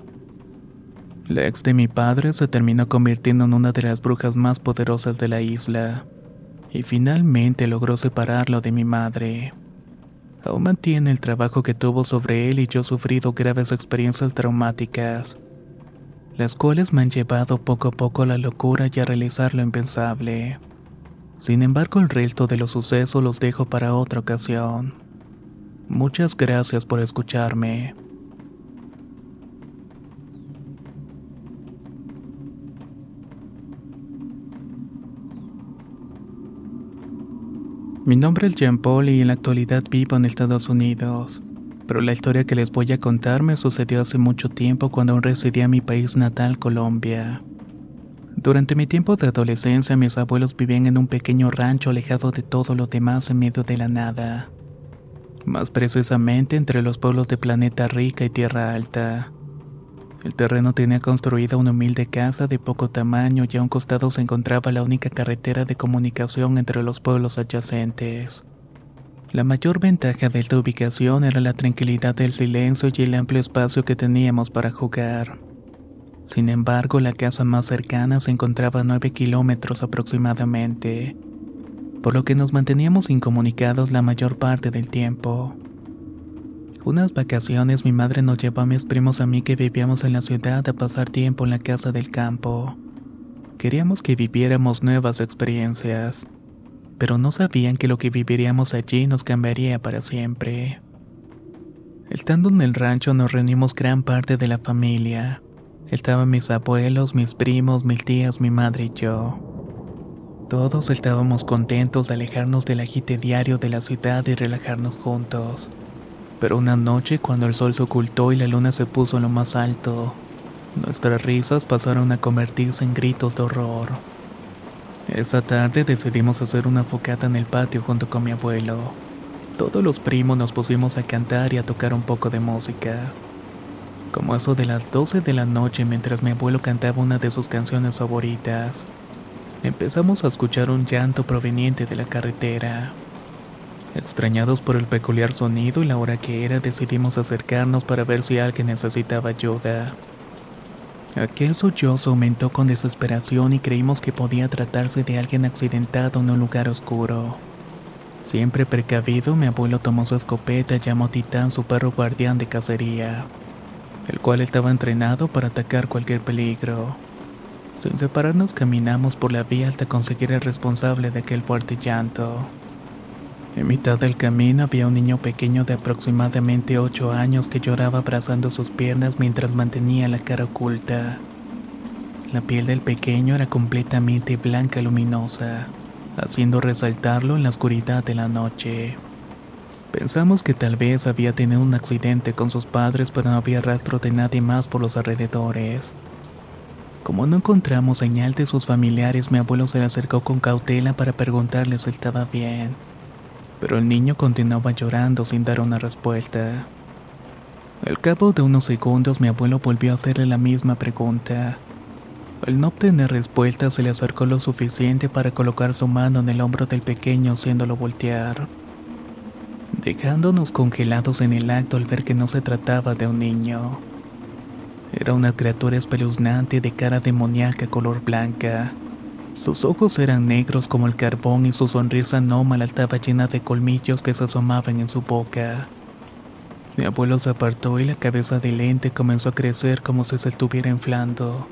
La ex de mi padre se terminó convirtiendo en una de las brujas más poderosas de la isla, y finalmente logró separarlo de mi madre. Aún mantiene el trabajo que tuvo sobre él y yo he sufrido graves experiencias traumáticas las cuales me han llevado poco a poco a la locura y a realizar lo impensable. Sin embargo, el resto de los sucesos los dejo para otra ocasión. Muchas gracias por escucharme. Mi nombre es Jean Paul y en la actualidad vivo en Estados Unidos pero la historia que les voy a contar me sucedió hace mucho tiempo cuando aún residía en mi país natal, Colombia. Durante mi tiempo de adolescencia, mis abuelos vivían en un pequeño rancho alejado de todo lo demás en medio de la nada. Más precisamente entre los pueblos de Planeta Rica y Tierra Alta. El terreno tenía construida una humilde casa de poco tamaño y a un costado se encontraba la única carretera de comunicación entre los pueblos adyacentes. La mayor ventaja de esta ubicación era la tranquilidad del silencio y el amplio espacio que teníamos para jugar. Sin embargo, la casa más cercana se encontraba a 9 kilómetros aproximadamente, por lo que nos manteníamos incomunicados la mayor parte del tiempo. Unas vacaciones mi madre nos llevó a mis primos a mí que vivíamos en la ciudad a pasar tiempo en la casa del campo. Queríamos que viviéramos nuevas experiencias pero no sabían que lo que viviríamos allí nos cambiaría para siempre. Estando en el rancho nos reunimos gran parte de la familia. Estaban mis abuelos, mis primos, mis tías, mi madre y yo. Todos estábamos contentos de alejarnos del agite diario de la ciudad y relajarnos juntos. Pero una noche, cuando el sol se ocultó y la luna se puso en lo más alto, nuestras risas pasaron a convertirse en gritos de horror. Esa tarde decidimos hacer una focata en el patio junto con mi abuelo. Todos los primos nos pusimos a cantar y a tocar un poco de música. Como eso de las 12 de la noche mientras mi abuelo cantaba una de sus canciones favoritas, empezamos a escuchar un llanto proveniente de la carretera. Extrañados por el peculiar sonido y la hora que era, decidimos acercarnos para ver si alguien necesitaba ayuda. Aquel sollozo aumentó con desesperación y creímos que podía tratarse de alguien accidentado en un lugar oscuro. Siempre precavido, mi abuelo tomó su escopeta y llamó a Titán su perro guardián de cacería, el cual estaba entrenado para atacar cualquier peligro. Sin separarnos caminamos por la vía hasta conseguir el responsable de aquel fuerte llanto. En mitad del camino había un niño pequeño de aproximadamente 8 años que lloraba abrazando sus piernas mientras mantenía la cara oculta. La piel del pequeño era completamente blanca luminosa, haciendo resaltarlo en la oscuridad de la noche. Pensamos que tal vez había tenido un accidente con sus padres, pero no había rastro de nadie más por los alrededores. Como no encontramos señal de sus familiares, mi abuelo se le acercó con cautela para preguntarle si estaba bien pero el niño continuaba llorando sin dar una respuesta. Al cabo de unos segundos mi abuelo volvió a hacerle la misma pregunta. Al no obtener respuesta se le acercó lo suficiente para colocar su mano en el hombro del pequeño haciéndolo voltear, dejándonos congelados en el acto al ver que no se trataba de un niño. Era una criatura espeluznante de cara demoníaca color blanca, sus ojos eran negros como el carbón y su sonrisa anómala estaba llena de colmillos que se asomaban en su boca. Mi abuelo se apartó y la cabeza del lente comenzó a crecer como si se estuviera inflando,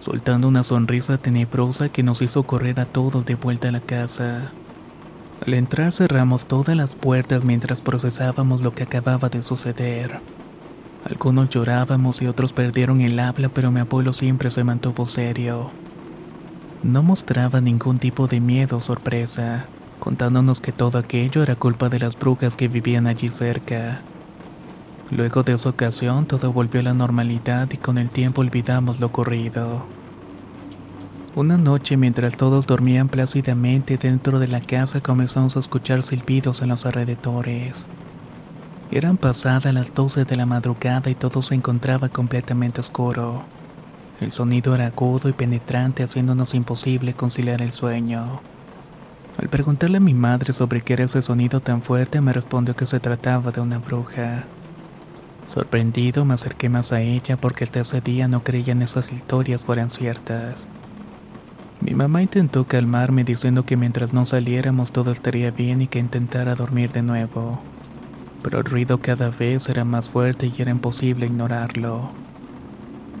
soltando una sonrisa tenebrosa que nos hizo correr a todos de vuelta a la casa. Al entrar cerramos todas las puertas mientras procesábamos lo que acababa de suceder. Algunos llorábamos y otros perdieron el habla, pero mi abuelo siempre se mantuvo serio. No mostraba ningún tipo de miedo o sorpresa, contándonos que todo aquello era culpa de las brujas que vivían allí cerca. Luego de esa ocasión todo volvió a la normalidad y con el tiempo olvidamos lo ocurrido. Una noche mientras todos dormían plácidamente dentro de la casa comenzamos a escuchar silbidos en los alrededores. Eran pasadas las 12 de la madrugada y todo se encontraba completamente oscuro. El sonido era agudo y penetrante haciéndonos imposible conciliar el sueño. Al preguntarle a mi madre sobre qué era ese sonido tan fuerte, me respondió que se trataba de una bruja. Sorprendido, me acerqué más a ella porque hasta ese día no creía en esas historias fueran ciertas. Mi mamá intentó calmarme diciendo que mientras no saliéramos todo estaría bien y que intentara dormir de nuevo. Pero el ruido cada vez era más fuerte y era imposible ignorarlo.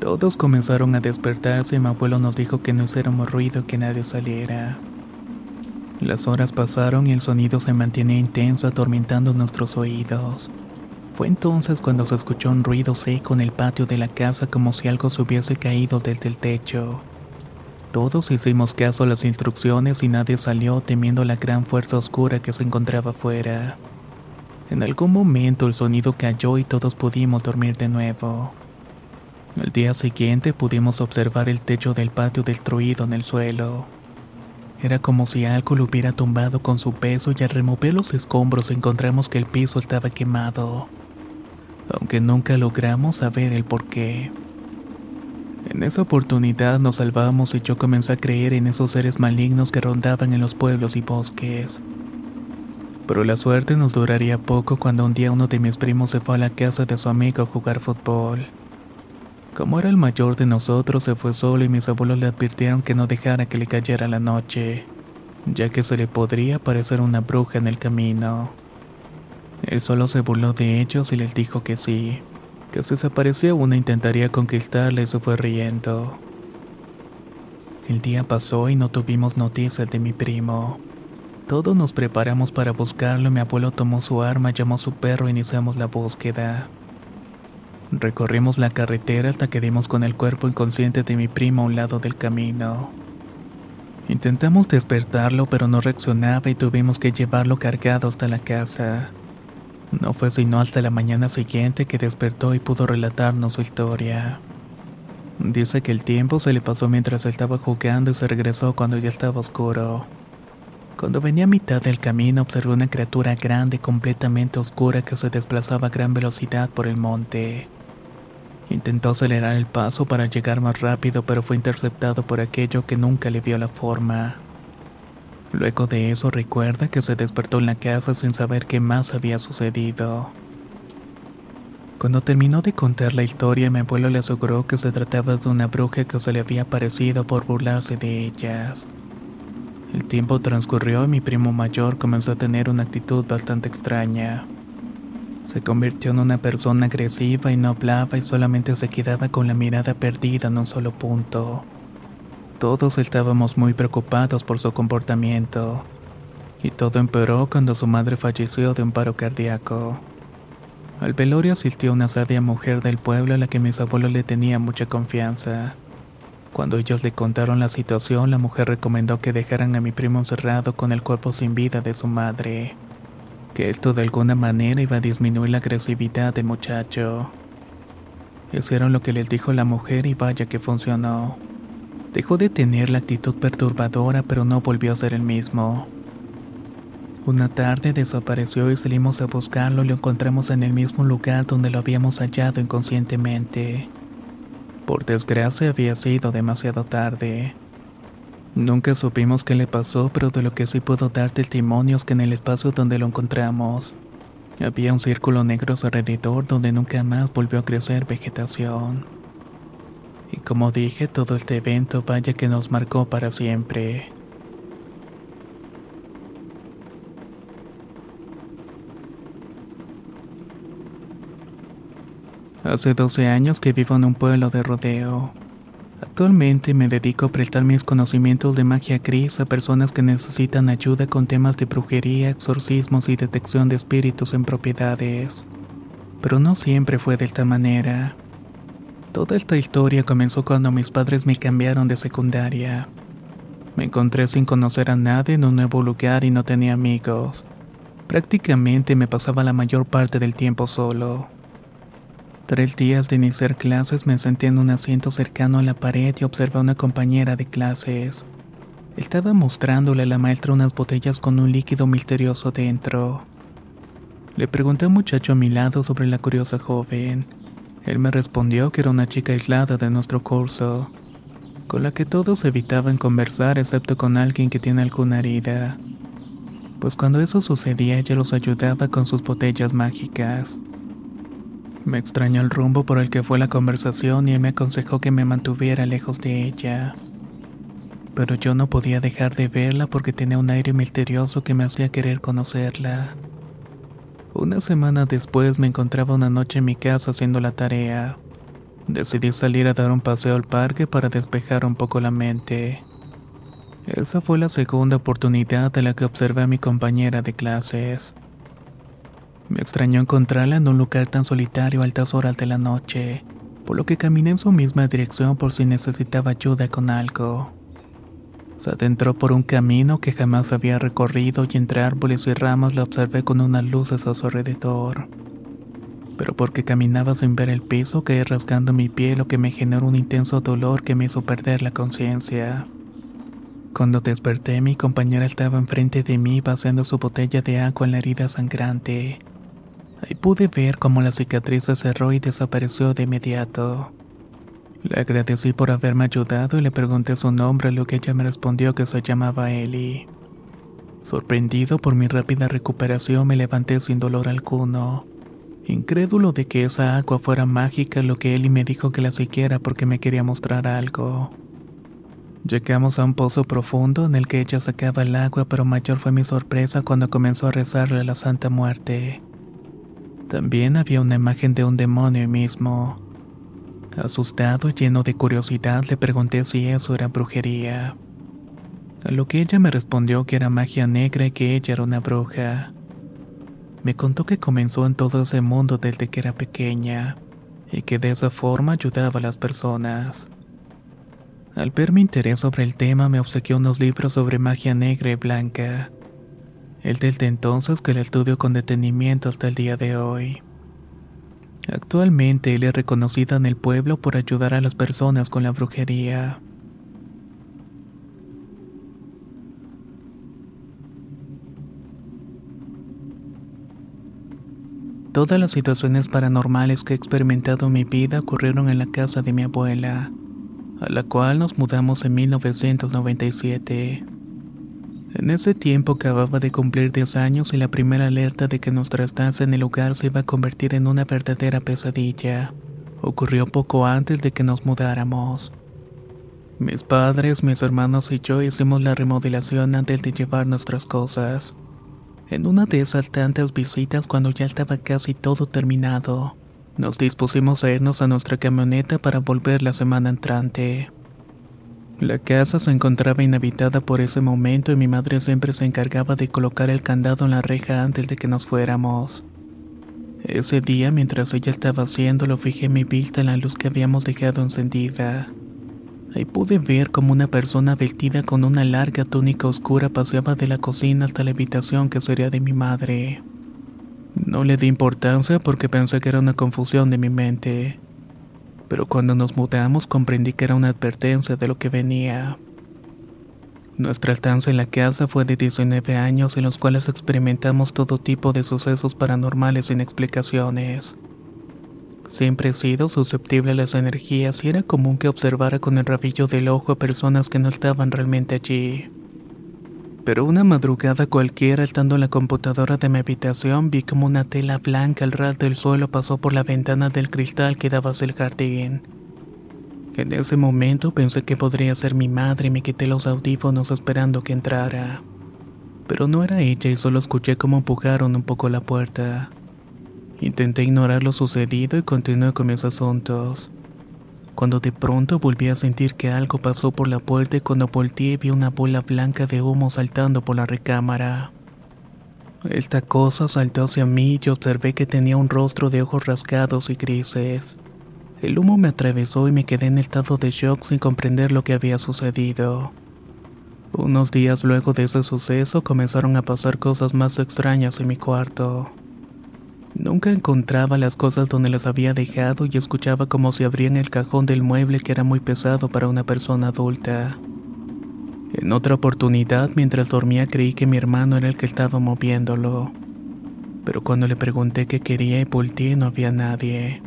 Todos comenzaron a despertarse y mi abuelo nos dijo que no hiciéramos ruido que nadie saliera. Las horas pasaron y el sonido se mantenía intenso atormentando nuestros oídos. Fue entonces cuando se escuchó un ruido seco en el patio de la casa como si algo se hubiese caído desde el techo. Todos hicimos caso a las instrucciones y nadie salió temiendo la gran fuerza oscura que se encontraba afuera. En algún momento el sonido cayó y todos pudimos dormir de nuevo. Al día siguiente pudimos observar el techo del patio destruido en el suelo. Era como si algo lo hubiera tumbado con su peso y al remover los escombros encontramos que el piso estaba quemado. aunque nunca logramos saber el por qué. En esa oportunidad nos salvamos y yo comencé a creer en esos seres malignos que rondaban en los pueblos y bosques. Pero la suerte nos duraría poco cuando un día uno de mis primos se fue a la casa de su amigo a jugar fútbol. Como era el mayor de nosotros, se fue solo y mis abuelos le advirtieron que no dejara que le cayera la noche, ya que se le podría aparecer una bruja en el camino. Él solo se burló de ellos y les dijo que sí que si se aparecía una intentaría conquistarla y se fue riendo. El día pasó y no tuvimos noticias de mi primo. Todos nos preparamos para buscarlo y mi abuelo tomó su arma, llamó a su perro e iniciamos la búsqueda. Recorrimos la carretera hasta que dimos con el cuerpo inconsciente de mi primo a un lado del camino. Intentamos despertarlo pero no reaccionaba y tuvimos que llevarlo cargado hasta la casa. No fue sino hasta la mañana siguiente que despertó y pudo relatarnos su historia. Dice que el tiempo se le pasó mientras estaba jugando y se regresó cuando ya estaba oscuro. Cuando venía a mitad del camino observó una criatura grande completamente oscura que se desplazaba a gran velocidad por el monte. Intentó acelerar el paso para llegar más rápido pero fue interceptado por aquello que nunca le vio la forma. Luego de eso recuerda que se despertó en la casa sin saber qué más había sucedido. Cuando terminó de contar la historia, mi abuelo le aseguró que se trataba de una bruja que se le había aparecido por burlarse de ellas. El tiempo transcurrió y mi primo mayor comenzó a tener una actitud bastante extraña. Se convirtió en una persona agresiva y no hablaba y solamente se quedaba con la mirada perdida en un solo punto. Todos estábamos muy preocupados por su comportamiento, y todo empeoró cuando su madre falleció de un paro cardíaco. Al velorio asistió una sabia mujer del pueblo a la que mis abuelos le tenían mucha confianza. Cuando ellos le contaron la situación, la mujer recomendó que dejaran a mi primo encerrado con el cuerpo sin vida de su madre, que esto de alguna manera iba a disminuir la agresividad del muchacho. Hicieron lo que les dijo la mujer y vaya que funcionó. Dejó de tener la actitud perturbadora, pero no volvió a ser el mismo. Una tarde desapareció y salimos a buscarlo y lo encontramos en el mismo lugar donde lo habíamos hallado inconscientemente. Por desgracia había sido demasiado tarde. Nunca supimos qué le pasó, pero de lo que sí puedo dar testimonio es que en el espacio donde lo encontramos, había un círculo negro alrededor donde nunca más volvió a crecer vegetación. Y como dije, todo este evento vaya que nos marcó para siempre. Hace 12 años que vivo en un pueblo de rodeo. Actualmente me dedico a prestar mis conocimientos de magia gris a personas que necesitan ayuda con temas de brujería, exorcismos y detección de espíritus en propiedades. Pero no siempre fue de esta manera. Toda esta historia comenzó cuando mis padres me cambiaron de secundaria. Me encontré sin conocer a nadie en un nuevo lugar y no tenía amigos. Prácticamente me pasaba la mayor parte del tiempo solo. Tres días de iniciar clases me senté en un asiento cercano a la pared y observé a una compañera de clases. Estaba mostrándole a la maestra unas botellas con un líquido misterioso dentro. Le pregunté a un muchacho a mi lado sobre la curiosa joven. Él me respondió que era una chica aislada de nuestro curso, con la que todos evitaban conversar excepto con alguien que tiene alguna herida. Pues cuando eso sucedía ella los ayudaba con sus botellas mágicas. Me extrañó el rumbo por el que fue la conversación y él me aconsejó que me mantuviera lejos de ella. Pero yo no podía dejar de verla porque tenía un aire misterioso que me hacía querer conocerla. Una semana después me encontraba una noche en mi casa haciendo la tarea. Decidí salir a dar un paseo al parque para despejar un poco la mente. Esa fue la segunda oportunidad de la que observé a mi compañera de clases. Me extrañó encontrarla en un lugar tan solitario a altas horas de la noche, por lo que caminé en su misma dirección por si necesitaba ayuda con algo. Se adentró por un camino que jamás había recorrido y entre árboles y ramas la observé con unas luces a su alrededor. Pero porque caminaba sin ver el piso caí rasgando mi pie lo que me generó un intenso dolor que me hizo perder la conciencia. Cuando desperté mi compañera estaba enfrente de mí vaciando su botella de agua en la herida sangrante. Ahí pude ver cómo la cicatriz se cerró y desapareció de inmediato. Le agradecí por haberme ayudado y le pregunté su nombre, a lo que ella me respondió que se llamaba Ellie. Sorprendido por mi rápida recuperación, me levanté sin dolor alguno. Incrédulo de que esa agua fuera mágica, lo que Ellie me dijo que la siquiera porque me quería mostrar algo. Llegamos a un pozo profundo en el que ella sacaba el agua, pero mayor fue mi sorpresa cuando comenzó a rezarle a la Santa Muerte. También había una imagen de un demonio mismo. Asustado y lleno de curiosidad le pregunté si eso era brujería. A lo que ella me respondió que era magia negra y que ella era una bruja. Me contó que comenzó en todo ese mundo desde que era pequeña y que de esa forma ayudaba a las personas. Al ver mi interés sobre el tema me obsequió unos libros sobre magia negra y blanca. El desde entonces que la estudio con detenimiento hasta el día de hoy. Actualmente él es reconocida en el pueblo por ayudar a las personas con la brujería. Todas las situaciones paranormales que he experimentado en mi vida ocurrieron en la casa de mi abuela a la cual nos mudamos en 1997. En ese tiempo acababa de cumplir 10 años y la primera alerta de que nuestra estancia en el lugar se iba a convertir en una verdadera pesadilla ocurrió poco antes de que nos mudáramos. Mis padres, mis hermanos y yo hicimos la remodelación antes de llevar nuestras cosas. En una de esas tantas visitas cuando ya estaba casi todo terminado, nos dispusimos a irnos a nuestra camioneta para volver la semana entrante. La casa se encontraba inhabitada por ese momento y mi madre siempre se encargaba de colocar el candado en la reja antes de que nos fuéramos. Ese día, mientras ella estaba haciéndolo, fijé mi vista en la luz que habíamos dejado encendida. Ahí pude ver como una persona vestida con una larga túnica oscura paseaba de la cocina hasta la habitación que sería de mi madre. No le di importancia porque pensé que era una confusión de mi mente. Pero cuando nos mudamos comprendí que era una advertencia de lo que venía. Nuestra estancia en la casa fue de 19 años en los cuales experimentamos todo tipo de sucesos paranormales sin explicaciones. Siempre he sido susceptible a las energías y era común que observara con el rabillo del ojo a personas que no estaban realmente allí. Pero una madrugada cualquiera, estando en la computadora de mi habitación, vi como una tela blanca al ras del suelo pasó por la ventana del cristal que daba hacia el jardín. En ese momento pensé que podría ser mi madre y me quité los audífonos esperando que entrara. Pero no era ella y solo escuché cómo empujaron un poco la puerta. Intenté ignorar lo sucedido y continué con mis asuntos cuando de pronto volví a sentir que algo pasó por la puerta y cuando volteé vi una bola blanca de humo saltando por la recámara. Esta cosa saltó hacia mí y observé que tenía un rostro de ojos rasgados y grises. El humo me atravesó y me quedé en estado de shock sin comprender lo que había sucedido. Unos días luego de ese suceso comenzaron a pasar cosas más extrañas en mi cuarto. Nunca encontraba las cosas donde las había dejado y escuchaba como se abrían el cajón del mueble que era muy pesado para una persona adulta. En otra oportunidad, mientras dormía, creí que mi hermano era el que estaba moviéndolo. Pero cuando le pregunté qué quería y volteé no había nadie.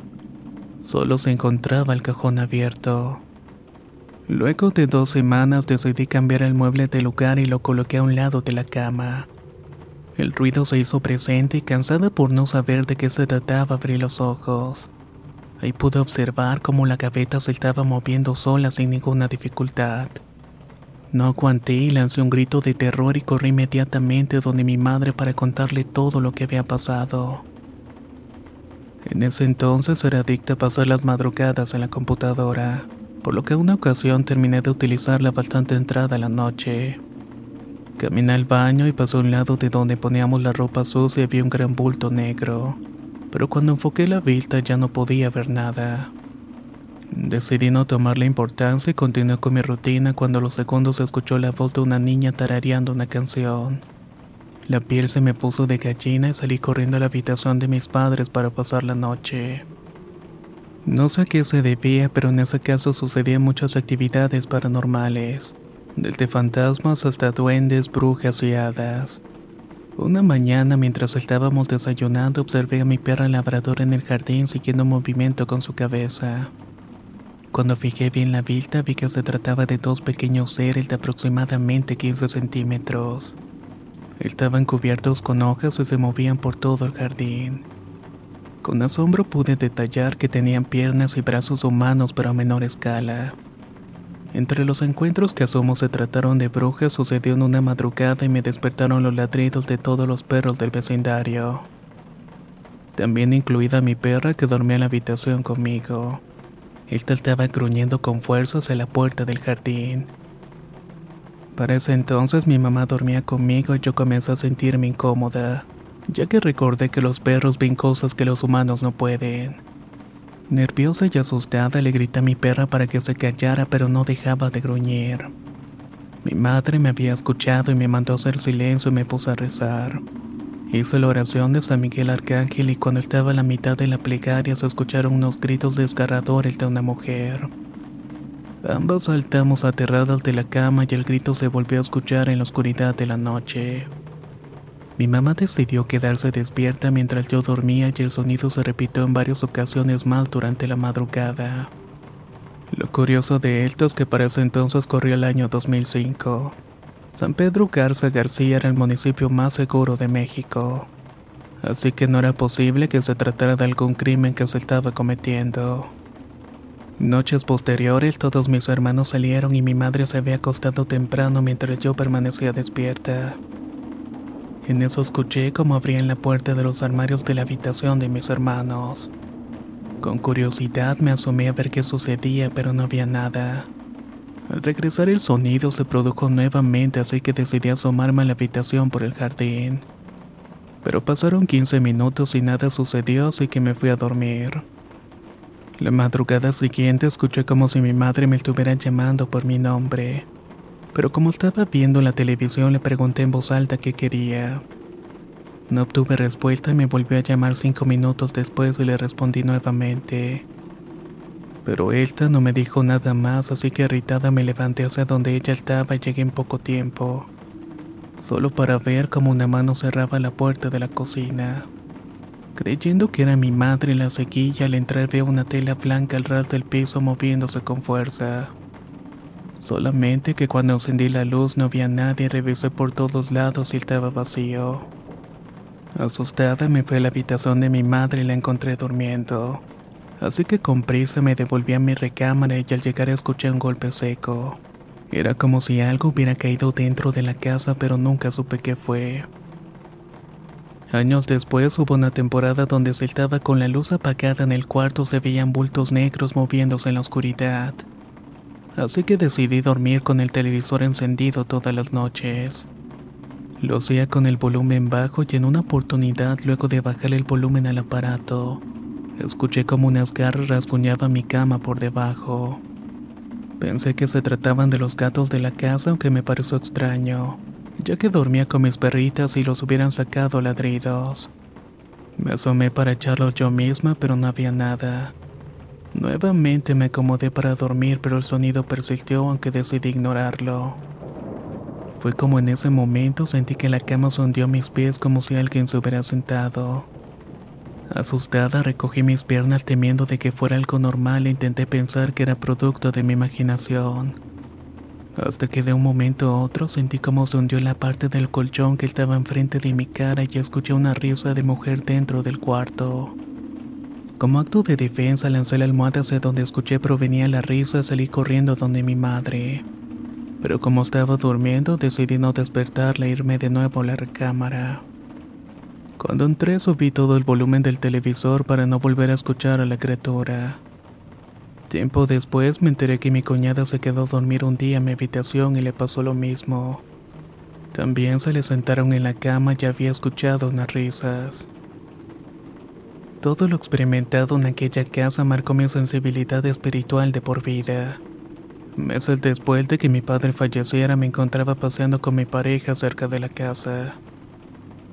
Solo se encontraba el cajón abierto. Luego de dos semanas decidí cambiar el mueble de lugar y lo coloqué a un lado de la cama. El ruido se hizo presente y cansada por no saber de qué se trataba abrí los ojos. Ahí pude observar cómo la gaveta se estaba moviendo sola sin ninguna dificultad. No aguanté y lancé un grito de terror y corrí inmediatamente donde mi madre para contarle todo lo que había pasado. En ese entonces era adicta a pasar las madrugadas en la computadora, por lo que una ocasión terminé de utilizarla bastante entrada la noche. Caminé al baño y pasó a un lado de donde poníamos la ropa sucia y vi un gran bulto negro. Pero cuando enfoqué la vista ya no podía ver nada. Decidí no tomar la importancia y continué con mi rutina cuando a los segundos se escuchó la voz de una niña tarareando una canción. La piel se me puso de gallina y salí corriendo a la habitación de mis padres para pasar la noche. No sé a qué se debía, pero en ese caso sucedían muchas actividades paranormales desde fantasmas hasta duendes, brujas y hadas. Una mañana mientras estábamos desayunando observé a mi perra labrador en el jardín siguiendo movimiento con su cabeza. Cuando fijé bien la vista vi que se trataba de dos pequeños seres de aproximadamente 15 centímetros. Estaban cubiertos con hojas y se movían por todo el jardín. Con asombro pude detallar que tenían piernas y brazos humanos pero a menor escala. Entre los encuentros que asumo se trataron de brujas sucedió en una madrugada y me despertaron los ladridos de todos los perros del vecindario. También incluida mi perra que dormía en la habitación conmigo. Esta estaba gruñendo con fuerza hacia la puerta del jardín. Para ese entonces mi mamá dormía conmigo y yo comencé a sentirme incómoda, ya que recordé que los perros ven cosas que los humanos no pueden. Nerviosa y asustada le grité a mi perra para que se callara pero no dejaba de gruñir. Mi madre me había escuchado y me mandó a hacer silencio y me puse a rezar. Hice la oración de San Miguel Arcángel y cuando estaba a la mitad de la plegaria se escucharon unos gritos desgarradores de una mujer. Ambas saltamos aterradas de la cama y el grito se volvió a escuchar en la oscuridad de la noche. Mi mamá decidió quedarse despierta mientras yo dormía y el sonido se repitió en varias ocasiones más durante la madrugada. Lo curioso de esto es que para ese entonces corría el año 2005. San Pedro Garza García era el municipio más seguro de México, así que no era posible que se tratara de algún crimen que se estaba cometiendo. Noches posteriores todos mis hermanos salieron y mi madre se había acostado temprano mientras yo permanecía despierta. En eso escuché como abrían la puerta de los armarios de la habitación de mis hermanos. Con curiosidad me asomé a ver qué sucedía, pero no había nada. Al regresar el sonido se produjo nuevamente, así que decidí asomarme a la habitación por el jardín. Pero pasaron 15 minutos y nada sucedió, así que me fui a dormir. La madrugada siguiente escuché como si mi madre me estuviera llamando por mi nombre. Pero como estaba viendo la televisión le pregunté en voz alta qué quería. No obtuve respuesta y me volvió a llamar cinco minutos después y le respondí nuevamente. Pero esta no me dijo nada más, así que irritada me levanté hacia donde ella estaba y llegué en poco tiempo, solo para ver cómo una mano cerraba la puerta de la cocina. Creyendo que era mi madre, la seguí y al entrar veo una tela blanca al ras del piso moviéndose con fuerza. Solamente que cuando encendí la luz no había nadie revisé por todos lados y estaba vacío. Asustada me fui a la habitación de mi madre y la encontré durmiendo. Así que con prisa me devolví a mi recámara y al llegar escuché un golpe seco. Era como si algo hubiera caído dentro de la casa pero nunca supe qué fue. Años después hubo una temporada donde se estaba con la luz apagada en el cuarto se veían bultos negros moviéndose en la oscuridad. Así que decidí dormir con el televisor encendido todas las noches. Lo hacía con el volumen bajo y en una oportunidad luego de bajar el volumen al aparato, Escuché como unas garras rasguñaban mi cama por debajo. Pensé que se trataban de los gatos de la casa, aunque me pareció extraño, ya que dormía con mis perritas y los hubieran sacado ladridos. Me asomé para echarlos yo misma, pero no había nada. Nuevamente me acomodé para dormir, pero el sonido persistió aunque decidí ignorarlo. Fue como en ese momento sentí que la cama se hundió a mis pies como si alguien se hubiera sentado. Asustada recogí mis piernas temiendo de que fuera algo normal e intenté pensar que era producto de mi imaginación. Hasta que de un momento a otro sentí como se hundió la parte del colchón que estaba enfrente de mi cara y escuché una risa de mujer dentro del cuarto. Como acto de defensa lancé la almohada hacia donde escuché provenía la risa y salí corriendo donde mi madre. Pero como estaba durmiendo decidí no despertarla e irme de nuevo a la recámara. Cuando entré subí todo el volumen del televisor para no volver a escuchar a la criatura. Tiempo después me enteré que mi cuñada se quedó a dormir un día en mi habitación y le pasó lo mismo. También se le sentaron en la cama y había escuchado unas risas. Todo lo experimentado en aquella casa marcó mi sensibilidad espiritual de por vida. Meses después de que mi padre falleciera me encontraba paseando con mi pareja cerca de la casa.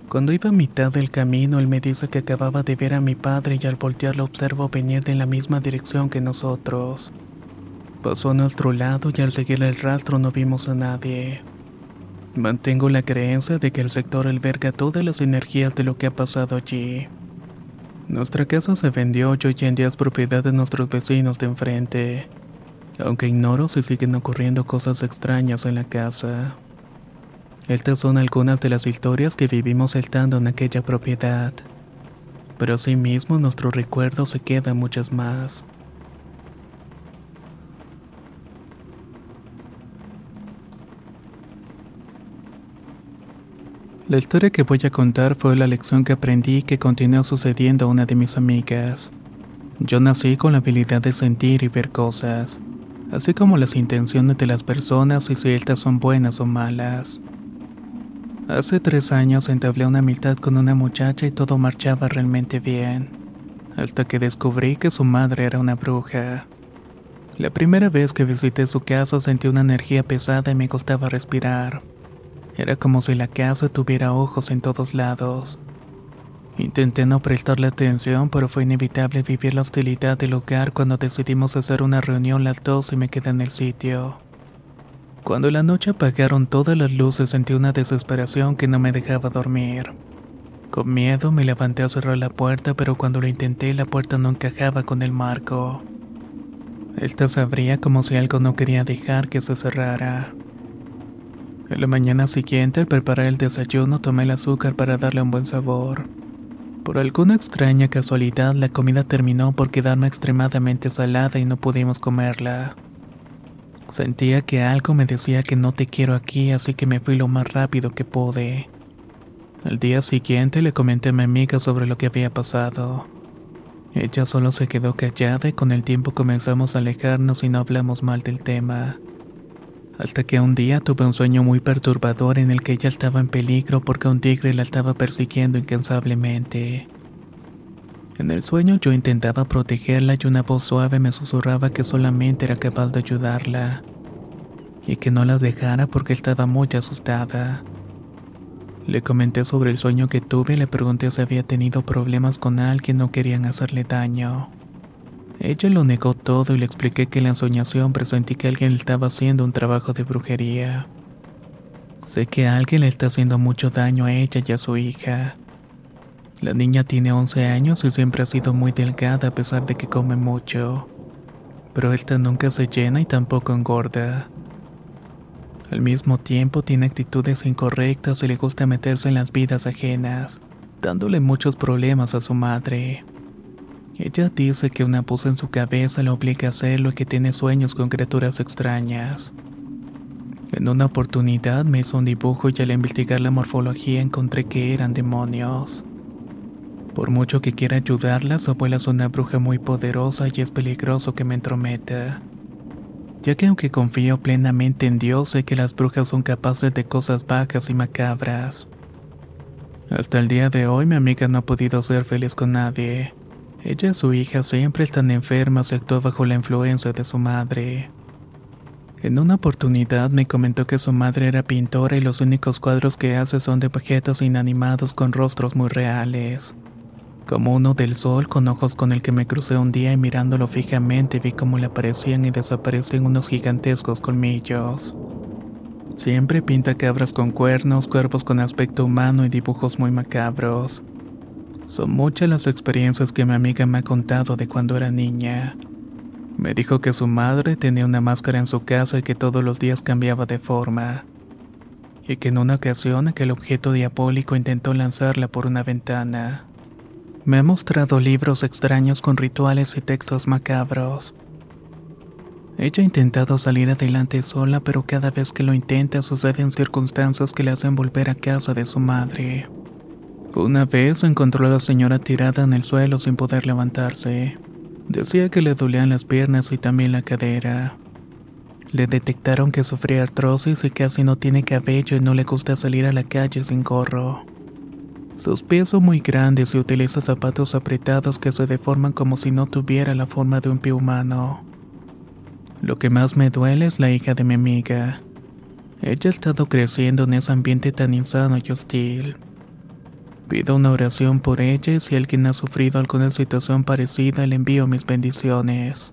Cuando iba a mitad del camino, él me dice que acababa de ver a mi padre y al voltear lo observo venir de la misma dirección que nosotros. Pasó a nuestro lado y al seguir el rastro no vimos a nadie. Mantengo la creencia de que el sector alberga todas las energías de lo que ha pasado allí. Nuestra casa se vendió y hoy en día es propiedad de nuestros vecinos de enfrente, aunque ignoro si siguen ocurriendo cosas extrañas en la casa. Estas son algunas de las historias que vivimos saltando en aquella propiedad, pero asimismo nuestro recuerdo se quedan muchas más. La historia que voy a contar fue la lección que aprendí que continuó sucediendo a una de mis amigas. Yo nací con la habilidad de sentir y ver cosas, así como las intenciones de las personas y si estas son buenas o malas. Hace tres años entablé una amistad con una muchacha y todo marchaba realmente bien, hasta que descubrí que su madre era una bruja. La primera vez que visité su casa sentí una energía pesada y me costaba respirar. Era como si la casa tuviera ojos en todos lados. Intenté no prestarle atención, pero fue inevitable vivir la hostilidad del lugar cuando decidimos hacer una reunión las dos y me quedé en el sitio. Cuando la noche apagaron todas las luces sentí una desesperación que no me dejaba dormir. Con miedo me levanté a cerrar la puerta, pero cuando lo intenté la puerta no encajaba con el marco. Esta se abría como si algo no quería dejar que se cerrara. La mañana siguiente, al preparar el desayuno, tomé el azúcar para darle un buen sabor. Por alguna extraña casualidad, la comida terminó por quedarme extremadamente salada y no pudimos comerla. Sentía que algo me decía que no te quiero aquí, así que me fui lo más rápido que pude. Al día siguiente le comenté a mi amiga sobre lo que había pasado. Ella solo se quedó callada y con el tiempo comenzamos a alejarnos y no hablamos mal del tema hasta que un día tuve un sueño muy perturbador en el que ella estaba en peligro porque un tigre la estaba persiguiendo incansablemente. En el sueño yo intentaba protegerla y una voz suave me susurraba que solamente era capaz de ayudarla y que no la dejara porque estaba muy asustada. Le comenté sobre el sueño que tuve y le pregunté si había tenido problemas con alguien o querían hacerle daño. Ella lo negó todo y le expliqué que la ensoñación presentí que alguien le estaba haciendo un trabajo de brujería. Sé que alguien le está haciendo mucho daño a ella y a su hija. La niña tiene 11 años y siempre ha sido muy delgada a pesar de que come mucho. Pero esta nunca se llena y tampoco engorda. Al mismo tiempo tiene actitudes incorrectas y le gusta meterse en las vidas ajenas, dándole muchos problemas a su madre. Ella dice que una voz en su cabeza la obliga a hacerlo y que tiene sueños con criaturas extrañas. En una oportunidad me hizo un dibujo y al investigar la morfología encontré que eran demonios. Por mucho que quiera ayudarla, su abuela es una bruja muy poderosa y es peligroso que me entrometa. Ya que aunque confío plenamente en Dios, sé que las brujas son capaces de cosas bajas y macabras. Hasta el día de hoy mi amiga no ha podido ser feliz con nadie. Ella y su hija siempre están enfermas y actúa bajo la influencia de su madre. En una oportunidad me comentó que su madre era pintora y los únicos cuadros que hace son de objetos inanimados con rostros muy reales. Como uno del sol con ojos con el que me crucé un día y mirándolo fijamente vi cómo le aparecían y desaparecían unos gigantescos colmillos. Siempre pinta cabras con cuernos, cuerpos con aspecto humano y dibujos muy macabros. Son muchas las experiencias que mi amiga me ha contado de cuando era niña. Me dijo que su madre tenía una máscara en su casa y que todos los días cambiaba de forma. Y que en una ocasión aquel objeto diabólico intentó lanzarla por una ventana. Me ha mostrado libros extraños con rituales y textos macabros. Ella ha intentado salir adelante sola, pero cada vez que lo intenta suceden circunstancias que le hacen volver a casa de su madre. Una vez encontró a la señora tirada en el suelo sin poder levantarse. Decía que le dolían las piernas y también la cadera. Le detectaron que sufría artrosis y casi no tiene cabello y no le gusta salir a la calle sin gorro. Sus pies son muy grandes y utiliza zapatos apretados que se deforman como si no tuviera la forma de un pie humano. Lo que más me duele es la hija de mi amiga. Ella ha estado creciendo en ese ambiente tan insano y hostil. Pido una oración por ella y si alguien ha sufrido alguna situación parecida le envío mis bendiciones.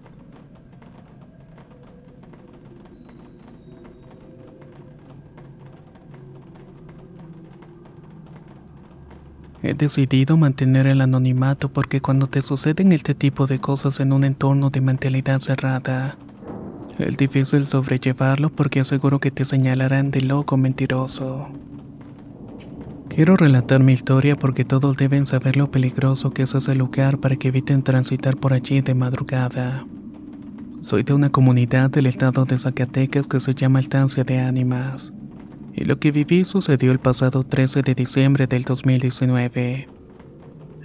He decidido mantener el anonimato porque cuando te suceden este tipo de cosas en un entorno de mentalidad cerrada, es difícil sobrellevarlo porque aseguro que te señalarán de loco mentiroso. Quiero relatar mi historia porque todos deben saber lo peligroso que es ese lugar para que eviten transitar por allí de madrugada. Soy de una comunidad del estado de Zacatecas que se llama Estancia de Ánimas. Y lo que viví sucedió el pasado 13 de diciembre del 2019.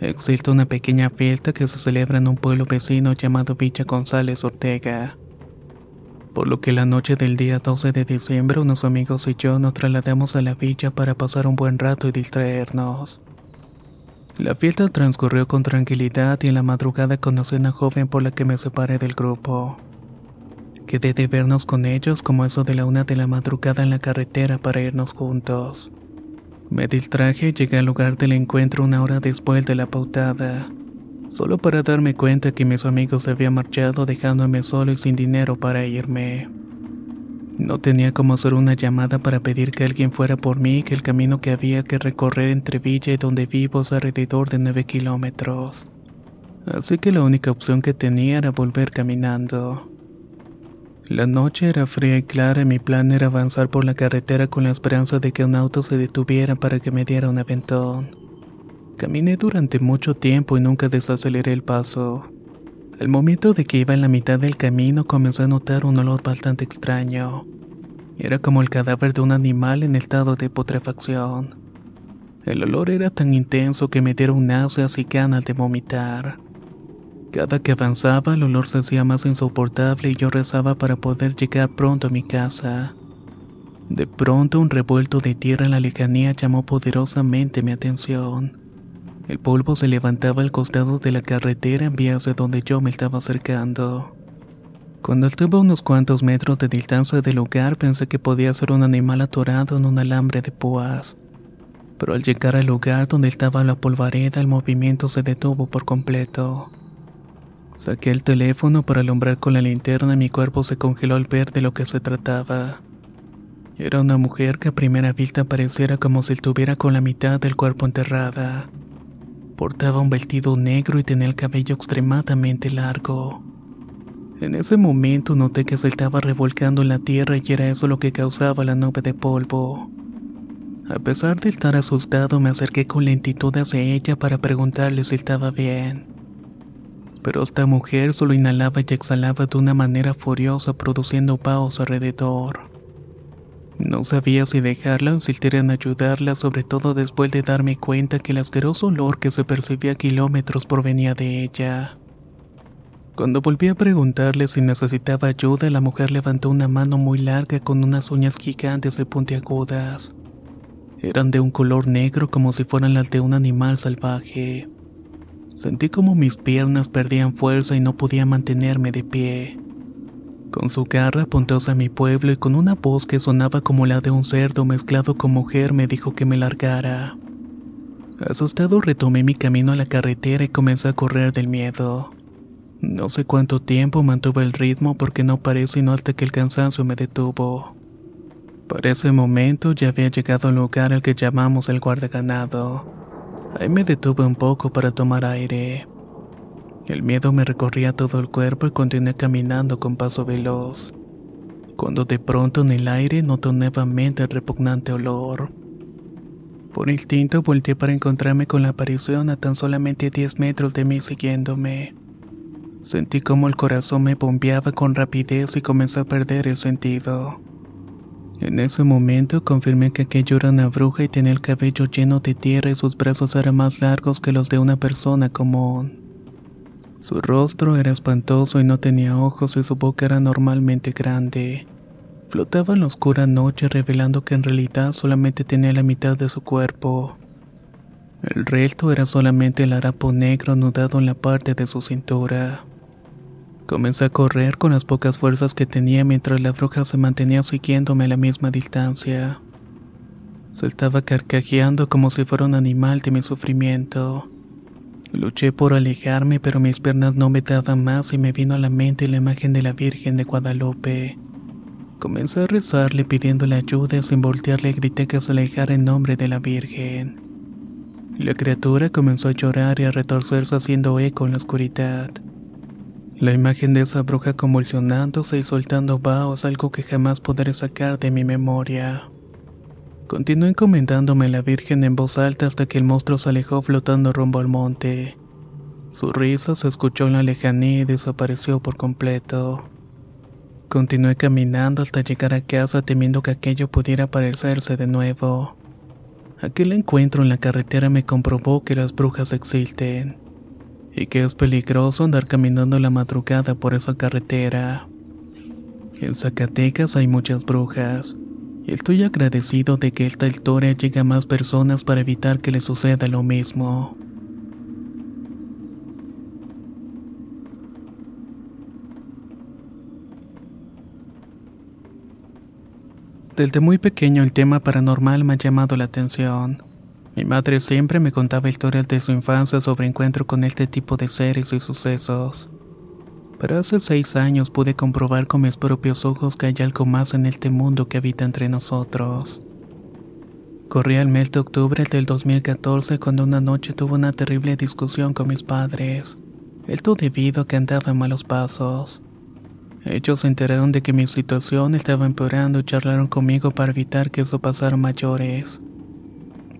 Existe una pequeña fiesta que se celebra en un pueblo vecino llamado Villa González Ortega. Por lo que la noche del día 12 de diciembre unos amigos y yo nos trasladamos a la villa para pasar un buen rato y distraernos. La fiesta transcurrió con tranquilidad y en la madrugada conocí a una joven por la que me separé del grupo. Quedé de vernos con ellos como eso de la una de la madrugada en la carretera para irnos juntos. Me distraje y llegué al lugar del encuentro una hora después de la pautada, solo para darme cuenta que mis amigos se habían marchado dejándome solo y sin dinero para irme. No tenía como hacer una llamada para pedir que alguien fuera por mí que el camino que había que recorrer entre Villa y donde vivo es alrededor de 9 kilómetros. Así que la única opción que tenía era volver caminando. La noche era fría y clara y mi plan era avanzar por la carretera con la esperanza de que un auto se detuviera para que me diera un aventón. Caminé durante mucho tiempo y nunca desaceleré el paso. Al momento de que iba en la mitad del camino comencé a notar un olor bastante extraño. Era como el cadáver de un animal en estado de putrefacción. El olor era tan intenso que me dieron náuseas y ganas de vomitar. Cada que avanzaba el olor se hacía más insoportable y yo rezaba para poder llegar pronto a mi casa. De pronto un revuelto de tierra en la lejanía llamó poderosamente mi atención. El polvo se levantaba al costado de la carretera en vías de donde yo me estaba acercando. Cuando estuve a unos cuantos metros de distancia del lugar pensé que podía ser un animal atorado en un alambre de púas. Pero al llegar al lugar donde estaba la polvareda el movimiento se detuvo por completo. Saqué el teléfono para alumbrar con la linterna y mi cuerpo se congeló al ver de lo que se trataba. Era una mujer que a primera vista pareciera como si estuviera con la mitad del cuerpo enterrada. Portaba un vestido negro y tenía el cabello extremadamente largo. En ese momento noté que se estaba revolcando en la tierra y era eso lo que causaba la nube de polvo. A pesar de estar asustado me acerqué con lentitud hacia ella para preguntarle si estaba bien pero esta mujer solo inhalaba y exhalaba de una manera furiosa produciendo paos alrededor. No sabía si dejarla o insistir en ayudarla, sobre todo después de darme cuenta que el asqueroso olor que se percibía a kilómetros provenía de ella. Cuando volví a preguntarle si necesitaba ayuda, la mujer levantó una mano muy larga con unas uñas gigantes y puntiagudas. Eran de un color negro como si fueran las de un animal salvaje. Sentí como mis piernas perdían fuerza y no podía mantenerme de pie. Con su garra apuntó hacia mi pueblo y con una voz que sonaba como la de un cerdo mezclado con mujer me dijo que me largara. Asustado retomé mi camino a la carretera y comencé a correr del miedo. No sé cuánto tiempo mantuve el ritmo porque no paré sino hasta que el cansancio me detuvo. Para ese momento ya había llegado al lugar al que llamamos el guardaganado. Ahí me detuve un poco para tomar aire. El miedo me recorría todo el cuerpo y continué caminando con paso veloz. Cuando de pronto en el aire noté nuevamente el repugnante olor. Por instinto volteé para encontrarme con la aparición a tan solamente 10 metros de mí siguiéndome. Sentí como el corazón me bombeaba con rapidez y comencé a perder el sentido. En ese momento confirmé que aquello era una bruja y tenía el cabello lleno de tierra y sus brazos eran más largos que los de una persona común. Su rostro era espantoso y no tenía ojos y su boca era normalmente grande. Flotaba en la oscura noche revelando que en realidad solamente tenía la mitad de su cuerpo. El resto era solamente el harapo negro anudado en la parte de su cintura. Comencé a correr con las pocas fuerzas que tenía mientras la bruja se mantenía siguiéndome a la misma distancia. Se estaba carcajeando como si fuera un animal de mi sufrimiento. Luché por alejarme, pero mis piernas no me daban más y me vino a la mente la imagen de la Virgen de Guadalupe. Comencé a rezarle pidiéndole ayuda y sin voltearle grité que se alejara en nombre de la Virgen. La criatura comenzó a llorar y a retorcerse haciendo eco en la oscuridad. La imagen de esa bruja convulsionándose y soltando vaos algo que jamás podré sacar de mi memoria. Continué encomendándome a la Virgen en voz alta hasta que el monstruo se alejó flotando rumbo al monte. Su risa se escuchó en la lejanía y desapareció por completo. Continué caminando hasta llegar a casa temiendo que aquello pudiera aparecerse de nuevo. Aquel encuentro en la carretera me comprobó que las brujas existen y que es peligroso andar caminando la madrugada por esa carretera. En Zacatecas hay muchas brujas Estoy agradecido de que esta historia llegue a más personas para evitar que le suceda lo mismo. Desde muy pequeño el tema paranormal me ha llamado la atención. Mi madre siempre me contaba historias de su infancia sobre encuentro con este tipo de seres y sucesos pero hace seis años pude comprobar con mis propios ojos que hay algo más en este mundo que habita entre nosotros. Corría el mes de octubre del 2014 cuando una noche tuve una terrible discusión con mis padres. Esto debido a que andaba en malos pasos. Ellos se enteraron de que mi situación estaba empeorando y charlaron conmigo para evitar que eso pasara mayores.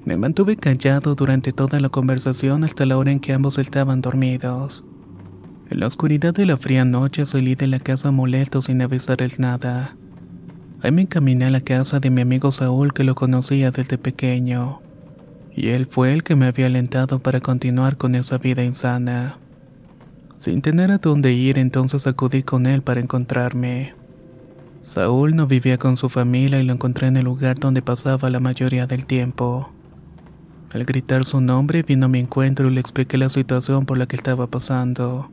Me mantuve callado durante toda la conversación hasta la hora en que ambos estaban dormidos. En la oscuridad de la fría noche salí de la casa molesto sin avisarles nada. Ahí me encaminé a la casa de mi amigo Saúl que lo conocía desde pequeño. Y él fue el que me había alentado para continuar con esa vida insana. Sin tener a dónde ir, entonces acudí con él para encontrarme. Saúl no vivía con su familia y lo encontré en el lugar donde pasaba la mayoría del tiempo. Al gritar su nombre vino a mi encuentro y le expliqué la situación por la que estaba pasando.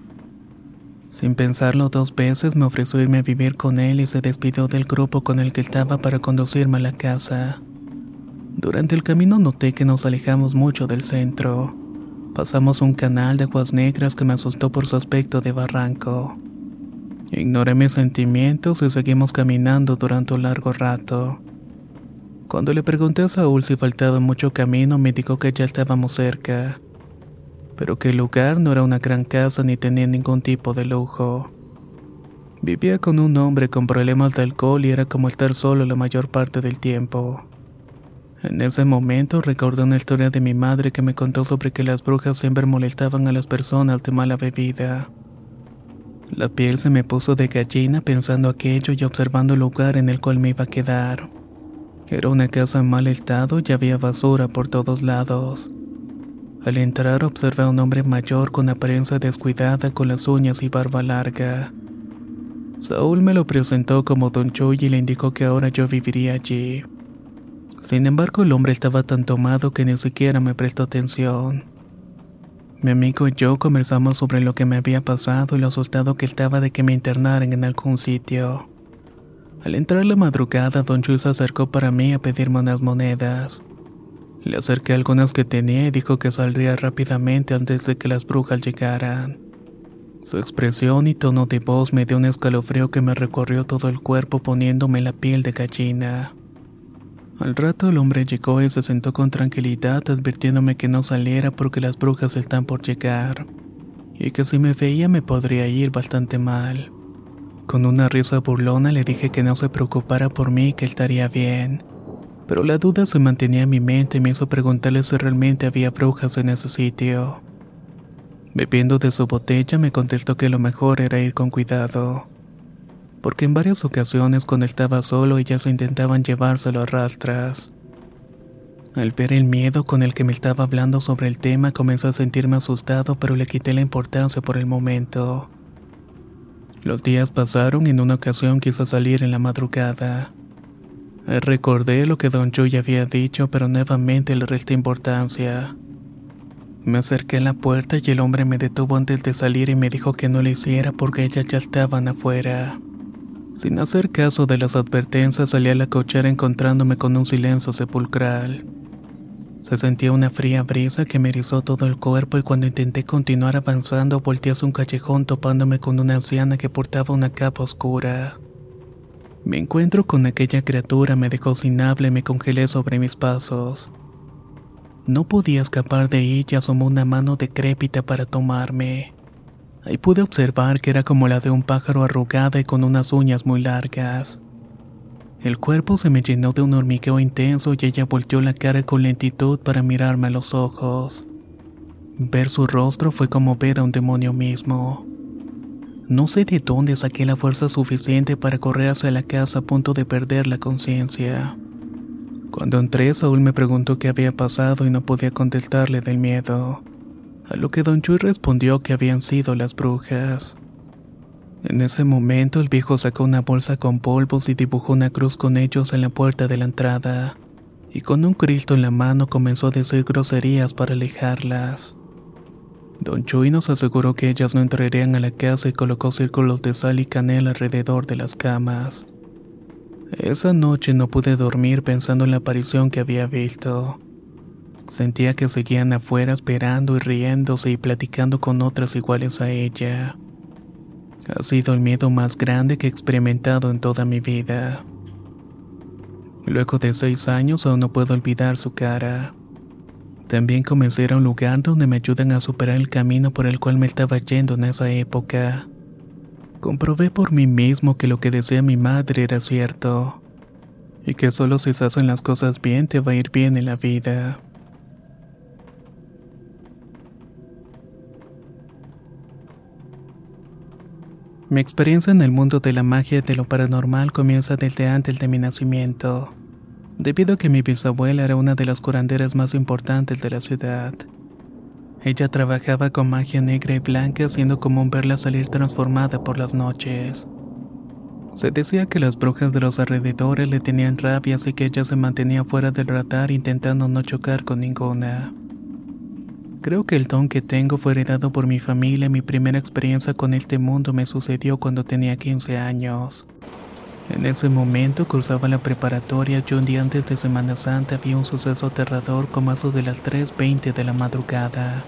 Sin pensarlo dos veces me ofreció irme a vivir con él y se despidió del grupo con el que estaba para conducirme a la casa. Durante el camino noté que nos alejamos mucho del centro. Pasamos un canal de aguas negras que me asustó por su aspecto de barranco. Ignoré mis sentimientos y seguimos caminando durante un largo rato. Cuando le pregunté a Saúl si faltaba mucho camino, me dijo que ya estábamos cerca pero que el lugar no era una gran casa ni tenía ningún tipo de lujo. Vivía con un hombre con problemas de alcohol y era como estar solo la mayor parte del tiempo. En ese momento recordé una historia de mi madre que me contó sobre que las brujas siempre molestaban a las personas de mala bebida. La piel se me puso de gallina pensando aquello y observando el lugar en el cual me iba a quedar. Era una casa en mal estado y había basura por todos lados. Al entrar observé a un hombre mayor con apariencia descuidada con las uñas y barba larga. Saúl me lo presentó como Don Chuy y le indicó que ahora yo viviría allí. Sin embargo, el hombre estaba tan tomado que ni siquiera me prestó atención. Mi amigo y yo conversamos sobre lo que me había pasado y lo asustado que estaba de que me internaran en algún sitio. Al entrar la madrugada, Don Chuy se acercó para mí a pedirme unas monedas. Le acerqué algunas que tenía y dijo que saldría rápidamente antes de que las brujas llegaran. Su expresión y tono de voz me dio un escalofrío que me recorrió todo el cuerpo poniéndome la piel de gallina. Al rato el hombre llegó y se sentó con tranquilidad advirtiéndome que no saliera porque las brujas están por llegar y que si me veía me podría ir bastante mal. Con una risa burlona le dije que no se preocupara por mí que estaría bien pero la duda se mantenía en mi mente y me hizo preguntarle si realmente había brujas en ese sitio. Bebiendo de su botella me contestó que lo mejor era ir con cuidado, porque en varias ocasiones cuando estaba solo ellas intentaban llevárselo a rastras. Al ver el miedo con el que me estaba hablando sobre el tema comenzó a sentirme asustado pero le quité la importancia por el momento. Los días pasaron y en una ocasión quiso salir en la madrugada. Recordé lo que Don Chuy había dicho, pero nuevamente le resté importancia. Me acerqué a la puerta y el hombre me detuvo antes de salir y me dijo que no lo hiciera porque ellas ya estaban afuera. Sin hacer caso de las advertencias salí a la cochera encontrándome con un silencio sepulcral. Se sentía una fría brisa que me erizó todo el cuerpo y cuando intenté continuar avanzando volteé hacia un callejón topándome con una anciana que portaba una capa oscura. Mi encuentro con aquella criatura me dejó sin habla y me congelé sobre mis pasos. No podía escapar de ella, asomó una mano decrépita para tomarme. Ahí pude observar que era como la de un pájaro arrugada y con unas uñas muy largas. El cuerpo se me llenó de un hormigueo intenso y ella volteó la cara con lentitud para mirarme a los ojos. Ver su rostro fue como ver a un demonio mismo. No sé de dónde saqué la fuerza suficiente para correr hacia la casa a punto de perder la conciencia. Cuando entré, Saúl me preguntó qué había pasado y no podía contestarle del miedo. A lo que don Chuy respondió que habían sido las brujas. En ese momento el viejo sacó una bolsa con polvos y dibujó una cruz con ellos en la puerta de la entrada, y con un Cristo en la mano comenzó a decir groserías para alejarlas. Don Chuy nos aseguró que ellas no entrarían a la casa y colocó círculos de sal y canela alrededor de las camas. Esa noche no pude dormir pensando en la aparición que había visto. Sentía que seguían afuera esperando y riéndose y platicando con otras iguales a ella. Ha sido el miedo más grande que he experimentado en toda mi vida. Luego de seis años aún no puedo olvidar su cara. También comencé a un lugar donde me ayudan a superar el camino por el cual me estaba yendo en esa época. Comprobé por mí mismo que lo que decía mi madre era cierto, y que solo si se hacen las cosas bien te va a ir bien en la vida. Mi experiencia en el mundo de la magia y de lo paranormal comienza desde antes de mi nacimiento, debido a que mi bisabuela era una de las curanderas más importantes de la ciudad. Ella trabajaba con magia negra y blanca, siendo común verla salir transformada por las noches. Se decía que las brujas de los alrededores le tenían rabia, así que ella se mantenía fuera del radar intentando no chocar con ninguna. Creo que el don que tengo fue heredado por mi familia y mi primera experiencia con este mundo me sucedió cuando tenía 15 años. En ese momento cursaba la preparatoria y un día antes de Semana Santa vi un suceso aterrador como a eso de las 3.20 de la madrugada.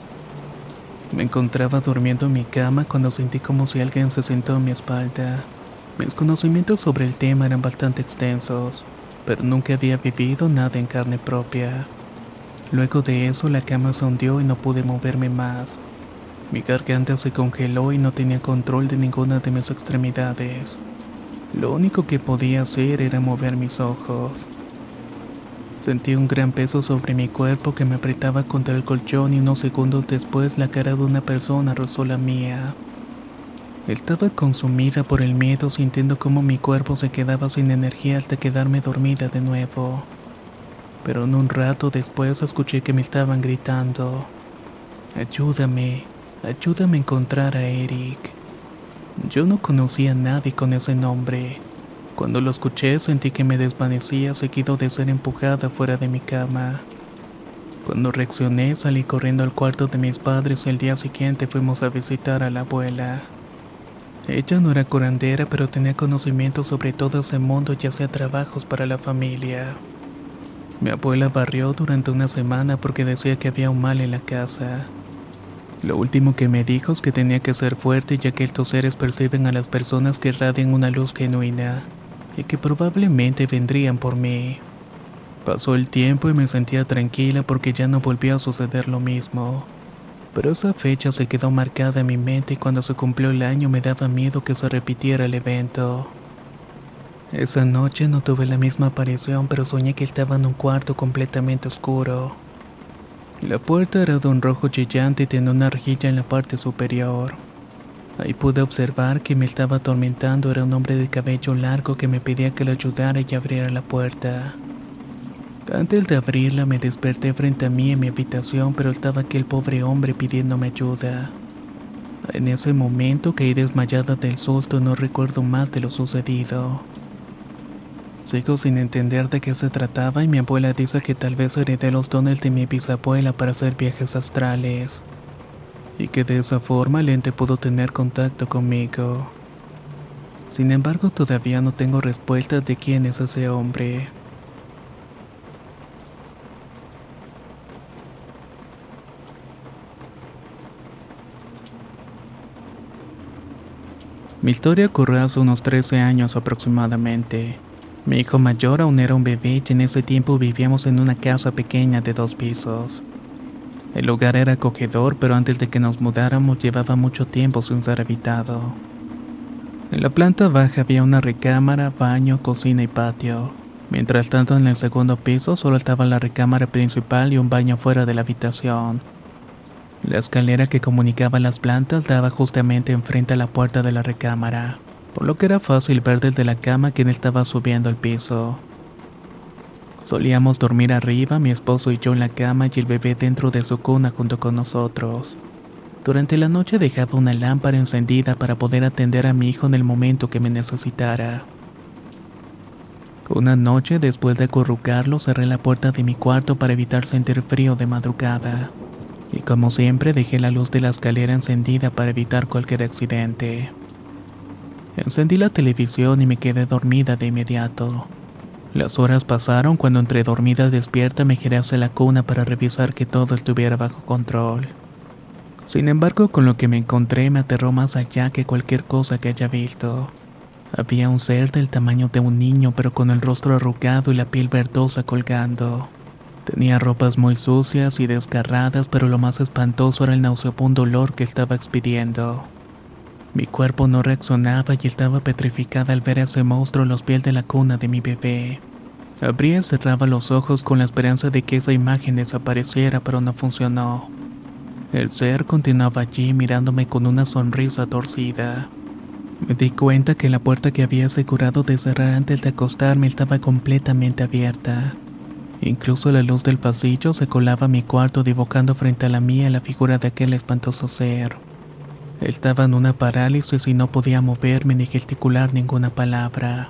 Me encontraba durmiendo en mi cama cuando sentí como si alguien se sentó en mi espalda. Mis conocimientos sobre el tema eran bastante extensos, pero nunca había vivido nada en carne propia. Luego de eso la cama se hundió y no pude moverme más. Mi garganta se congeló y no tenía control de ninguna de mis extremidades. Lo único que podía hacer era mover mis ojos. Sentí un gran peso sobre mi cuerpo que me apretaba contra el colchón y unos segundos después la cara de una persona rozó la mía. Estaba consumida por el miedo sintiendo cómo mi cuerpo se quedaba sin energía hasta quedarme dormida de nuevo pero en un rato después escuché que me estaban gritando, ayúdame, ayúdame a encontrar a Eric. Yo no conocía a nadie con ese nombre. Cuando lo escuché sentí que me desvanecía seguido de ser empujada fuera de mi cama. Cuando reaccioné salí corriendo al cuarto de mis padres y el día siguiente fuimos a visitar a la abuela. Ella no era curandera pero tenía conocimiento sobre todo ese mundo y hacía trabajos para la familia. Mi abuela barrió durante una semana porque decía que había un mal en la casa. Lo último que me dijo es que tenía que ser fuerte ya que estos seres perciben a las personas que irradian una luz genuina y que probablemente vendrían por mí. Pasó el tiempo y me sentía tranquila porque ya no volvió a suceder lo mismo. Pero esa fecha se quedó marcada en mi mente y cuando se cumplió el año me daba miedo que se repitiera el evento. Esa noche no tuve la misma aparición, pero soñé que estaba en un cuarto completamente oscuro. La puerta era de un rojo chillante y tenía una rejilla en la parte superior. Ahí pude observar que me estaba atormentando era un hombre de cabello largo que me pedía que le ayudara y abriera la puerta. Antes de abrirla me desperté frente a mí en mi habitación, pero estaba aquel pobre hombre pidiéndome ayuda. En ese momento caí desmayada del susto y no recuerdo más de lo sucedido. Sigo sin entender de qué se trataba y mi abuela dice que tal vez heredé los dones de mi bisabuela para hacer viajes astrales. Y que de esa forma el ente pudo tener contacto conmigo. Sin embargo, todavía no tengo respuesta de quién es ese hombre. Mi historia ocurrió hace unos 13 años aproximadamente. Mi hijo mayor aún era un bebé y en ese tiempo vivíamos en una casa pequeña de dos pisos. El lugar era acogedor, pero antes de que nos mudáramos llevaba mucho tiempo sin ser habitado. En la planta baja había una recámara, baño, cocina y patio. Mientras tanto en el segundo piso solo estaba la recámara principal y un baño fuera de la habitación. La escalera que comunicaba las plantas daba justamente enfrente a la puerta de la recámara, por lo que era fácil ver desde la cama quién estaba subiendo al piso. Solíamos dormir arriba, mi esposo y yo en la cama y el bebé dentro de su cuna junto con nosotros. Durante la noche dejaba una lámpara encendida para poder atender a mi hijo en el momento que me necesitara. Una noche, después de acurrucarlo, cerré la puerta de mi cuarto para evitar sentir frío de madrugada. Y como siempre, dejé la luz de la escalera encendida para evitar cualquier accidente. Encendí la televisión y me quedé dormida de inmediato. Las horas pasaron cuando entre dormida y despierta me giré hacia la cuna para revisar que todo estuviera bajo control. Sin embargo, con lo que me encontré me aterró más allá que cualquier cosa que haya visto. Había un ser del tamaño de un niño pero con el rostro arrugado y la piel verdosa colgando. Tenía ropas muy sucias y desgarradas, pero lo más espantoso era el nauseabundo olor que estaba expidiendo. Mi cuerpo no reaccionaba y estaba petrificada al ver a ese monstruo los pies de la cuna de mi bebé. Abría y cerraba los ojos con la esperanza de que esa imagen desapareciera, pero no funcionó. El ser continuaba allí mirándome con una sonrisa torcida. Me di cuenta que la puerta que había asegurado de cerrar antes de acostarme estaba completamente abierta. Incluso la luz del pasillo se colaba a mi cuarto dibujando frente a la mía la figura de aquel espantoso ser. Estaba en una parálisis y no podía moverme ni gesticular ninguna palabra.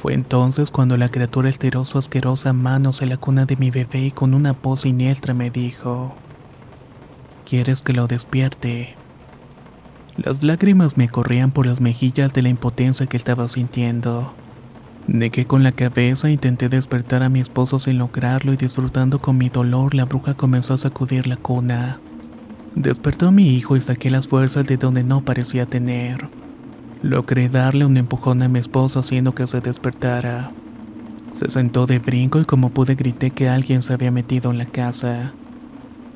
Fue entonces cuando la criatura estiró su asquerosa mano hacia la cuna de mi bebé y con una voz siniestra me dijo, ¿Quieres que lo despierte? Las lágrimas me corrían por las mejillas de la impotencia que estaba sintiendo. Negué con la cabeza intenté despertar a mi esposo sin lograrlo y disfrutando con mi dolor la bruja comenzó a sacudir la cuna. Despertó a mi hijo y saqué las fuerzas de donde no parecía tener. Logré darle un empujón a mi esposo haciendo que se despertara. Se sentó de brinco y como pude grité que alguien se había metido en la casa.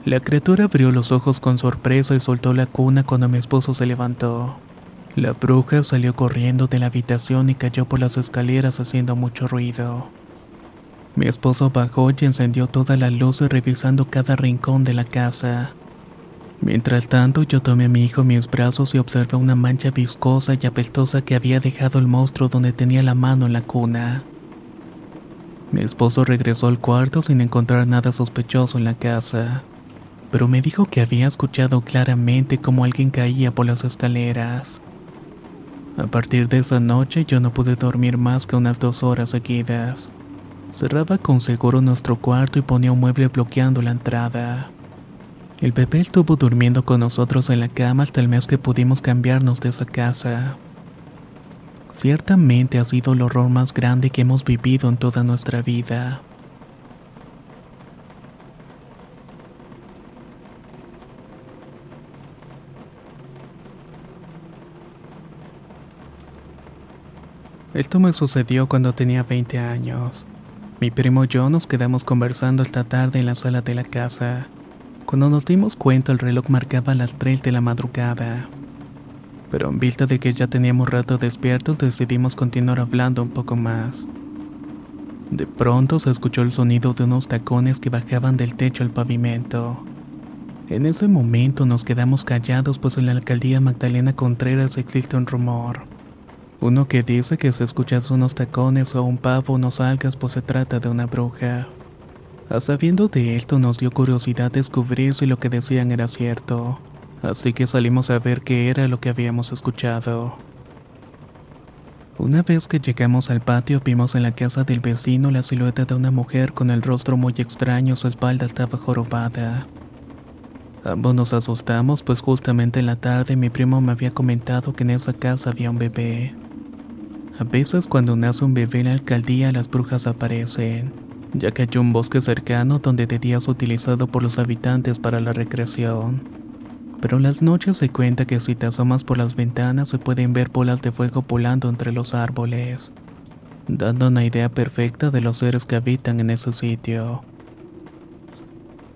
La criatura abrió los ojos con sorpresa y soltó la cuna cuando mi esposo se levantó. La bruja salió corriendo de la habitación y cayó por las escaleras haciendo mucho ruido. Mi esposo bajó y encendió toda la luz revisando cada rincón de la casa. Mientras tanto, yo tomé a mi hijo en mis brazos y observé una mancha viscosa y apestosa que había dejado el monstruo donde tenía la mano en la cuna. Mi esposo regresó al cuarto sin encontrar nada sospechoso en la casa pero me dijo que había escuchado claramente como alguien caía por las escaleras. A partir de esa noche yo no pude dormir más que unas dos horas seguidas. Cerraba con seguro nuestro cuarto y ponía un mueble bloqueando la entrada. El bebé estuvo durmiendo con nosotros en la cama hasta el mes que pudimos cambiarnos de esa casa. Ciertamente ha sido el horror más grande que hemos vivido en toda nuestra vida. Esto me sucedió cuando tenía 20 años. Mi primo y yo nos quedamos conversando esta tarde en la sala de la casa. Cuando nos dimos cuenta el reloj marcaba las 3 de la madrugada. Pero en vista de que ya teníamos rato despiertos decidimos continuar hablando un poco más. De pronto se escuchó el sonido de unos tacones que bajaban del techo al pavimento. En ese momento nos quedamos callados pues en la alcaldía Magdalena Contreras existe un rumor uno que dice que si escuchas unos tacones o un pavo no salgas pues se trata de una bruja. A sabiendo de esto nos dio curiosidad descubrir si lo que decían era cierto, así que salimos a ver qué era lo que habíamos escuchado. Una vez que llegamos al patio vimos en la casa del vecino la silueta de una mujer con el rostro muy extraño, su espalda estaba jorobada. Ambos nos asustamos pues justamente en la tarde mi primo me había comentado que en esa casa había un bebé. A veces cuando nace un bebé en la alcaldía las brujas aparecen, ya que hay un bosque cercano donde de día es utilizado por los habitantes para la recreación. Pero en las noches se cuenta que si te asomas por las ventanas se pueden ver bolas de fuego volando entre los árboles. dando una idea perfecta de los seres que habitan en ese sitio.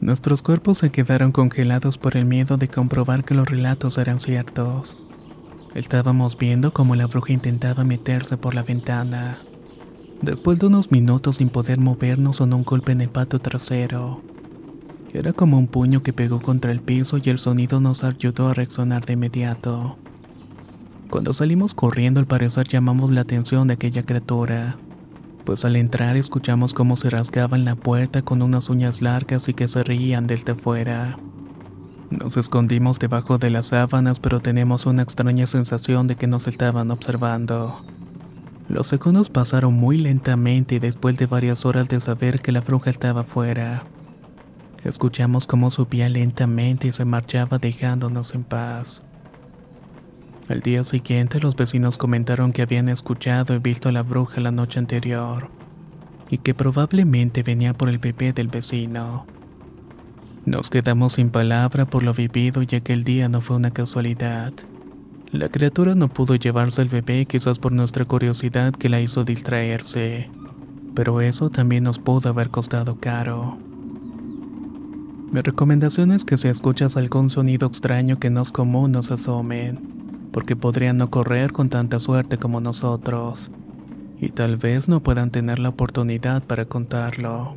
Nuestros cuerpos se quedaron congelados por el miedo de comprobar que los relatos eran ciertos. Estábamos viendo cómo la bruja intentaba meterse por la ventana. Después de unos minutos sin poder movernos sonó un golpe en el patio trasero. Era como un puño que pegó contra el piso y el sonido nos ayudó a reaccionar de inmediato. Cuando salimos corriendo al parecer llamamos la atención de aquella criatura, pues al entrar escuchamos cómo se rasgaban la puerta con unas uñas largas y que se reían desde fuera. Nos escondimos debajo de las sábanas pero tenemos una extraña sensación de que nos estaban observando. Los segundos pasaron muy lentamente después de varias horas de saber que la bruja estaba fuera, escuchamos cómo subía lentamente y se marchaba dejándonos en paz. Al día siguiente los vecinos comentaron que habían escuchado y visto a la bruja la noche anterior y que probablemente venía por el bebé del vecino. Nos quedamos sin palabra por lo vivido y aquel día no fue una casualidad. La criatura no pudo llevarse al bebé quizás por nuestra curiosidad que la hizo distraerse, pero eso también nos pudo haber costado caro. Mi recomendación es que si escuchas algún sonido extraño que no es común nos asomen porque podrían no correr con tanta suerte como nosotros, y tal vez no puedan tener la oportunidad para contarlo.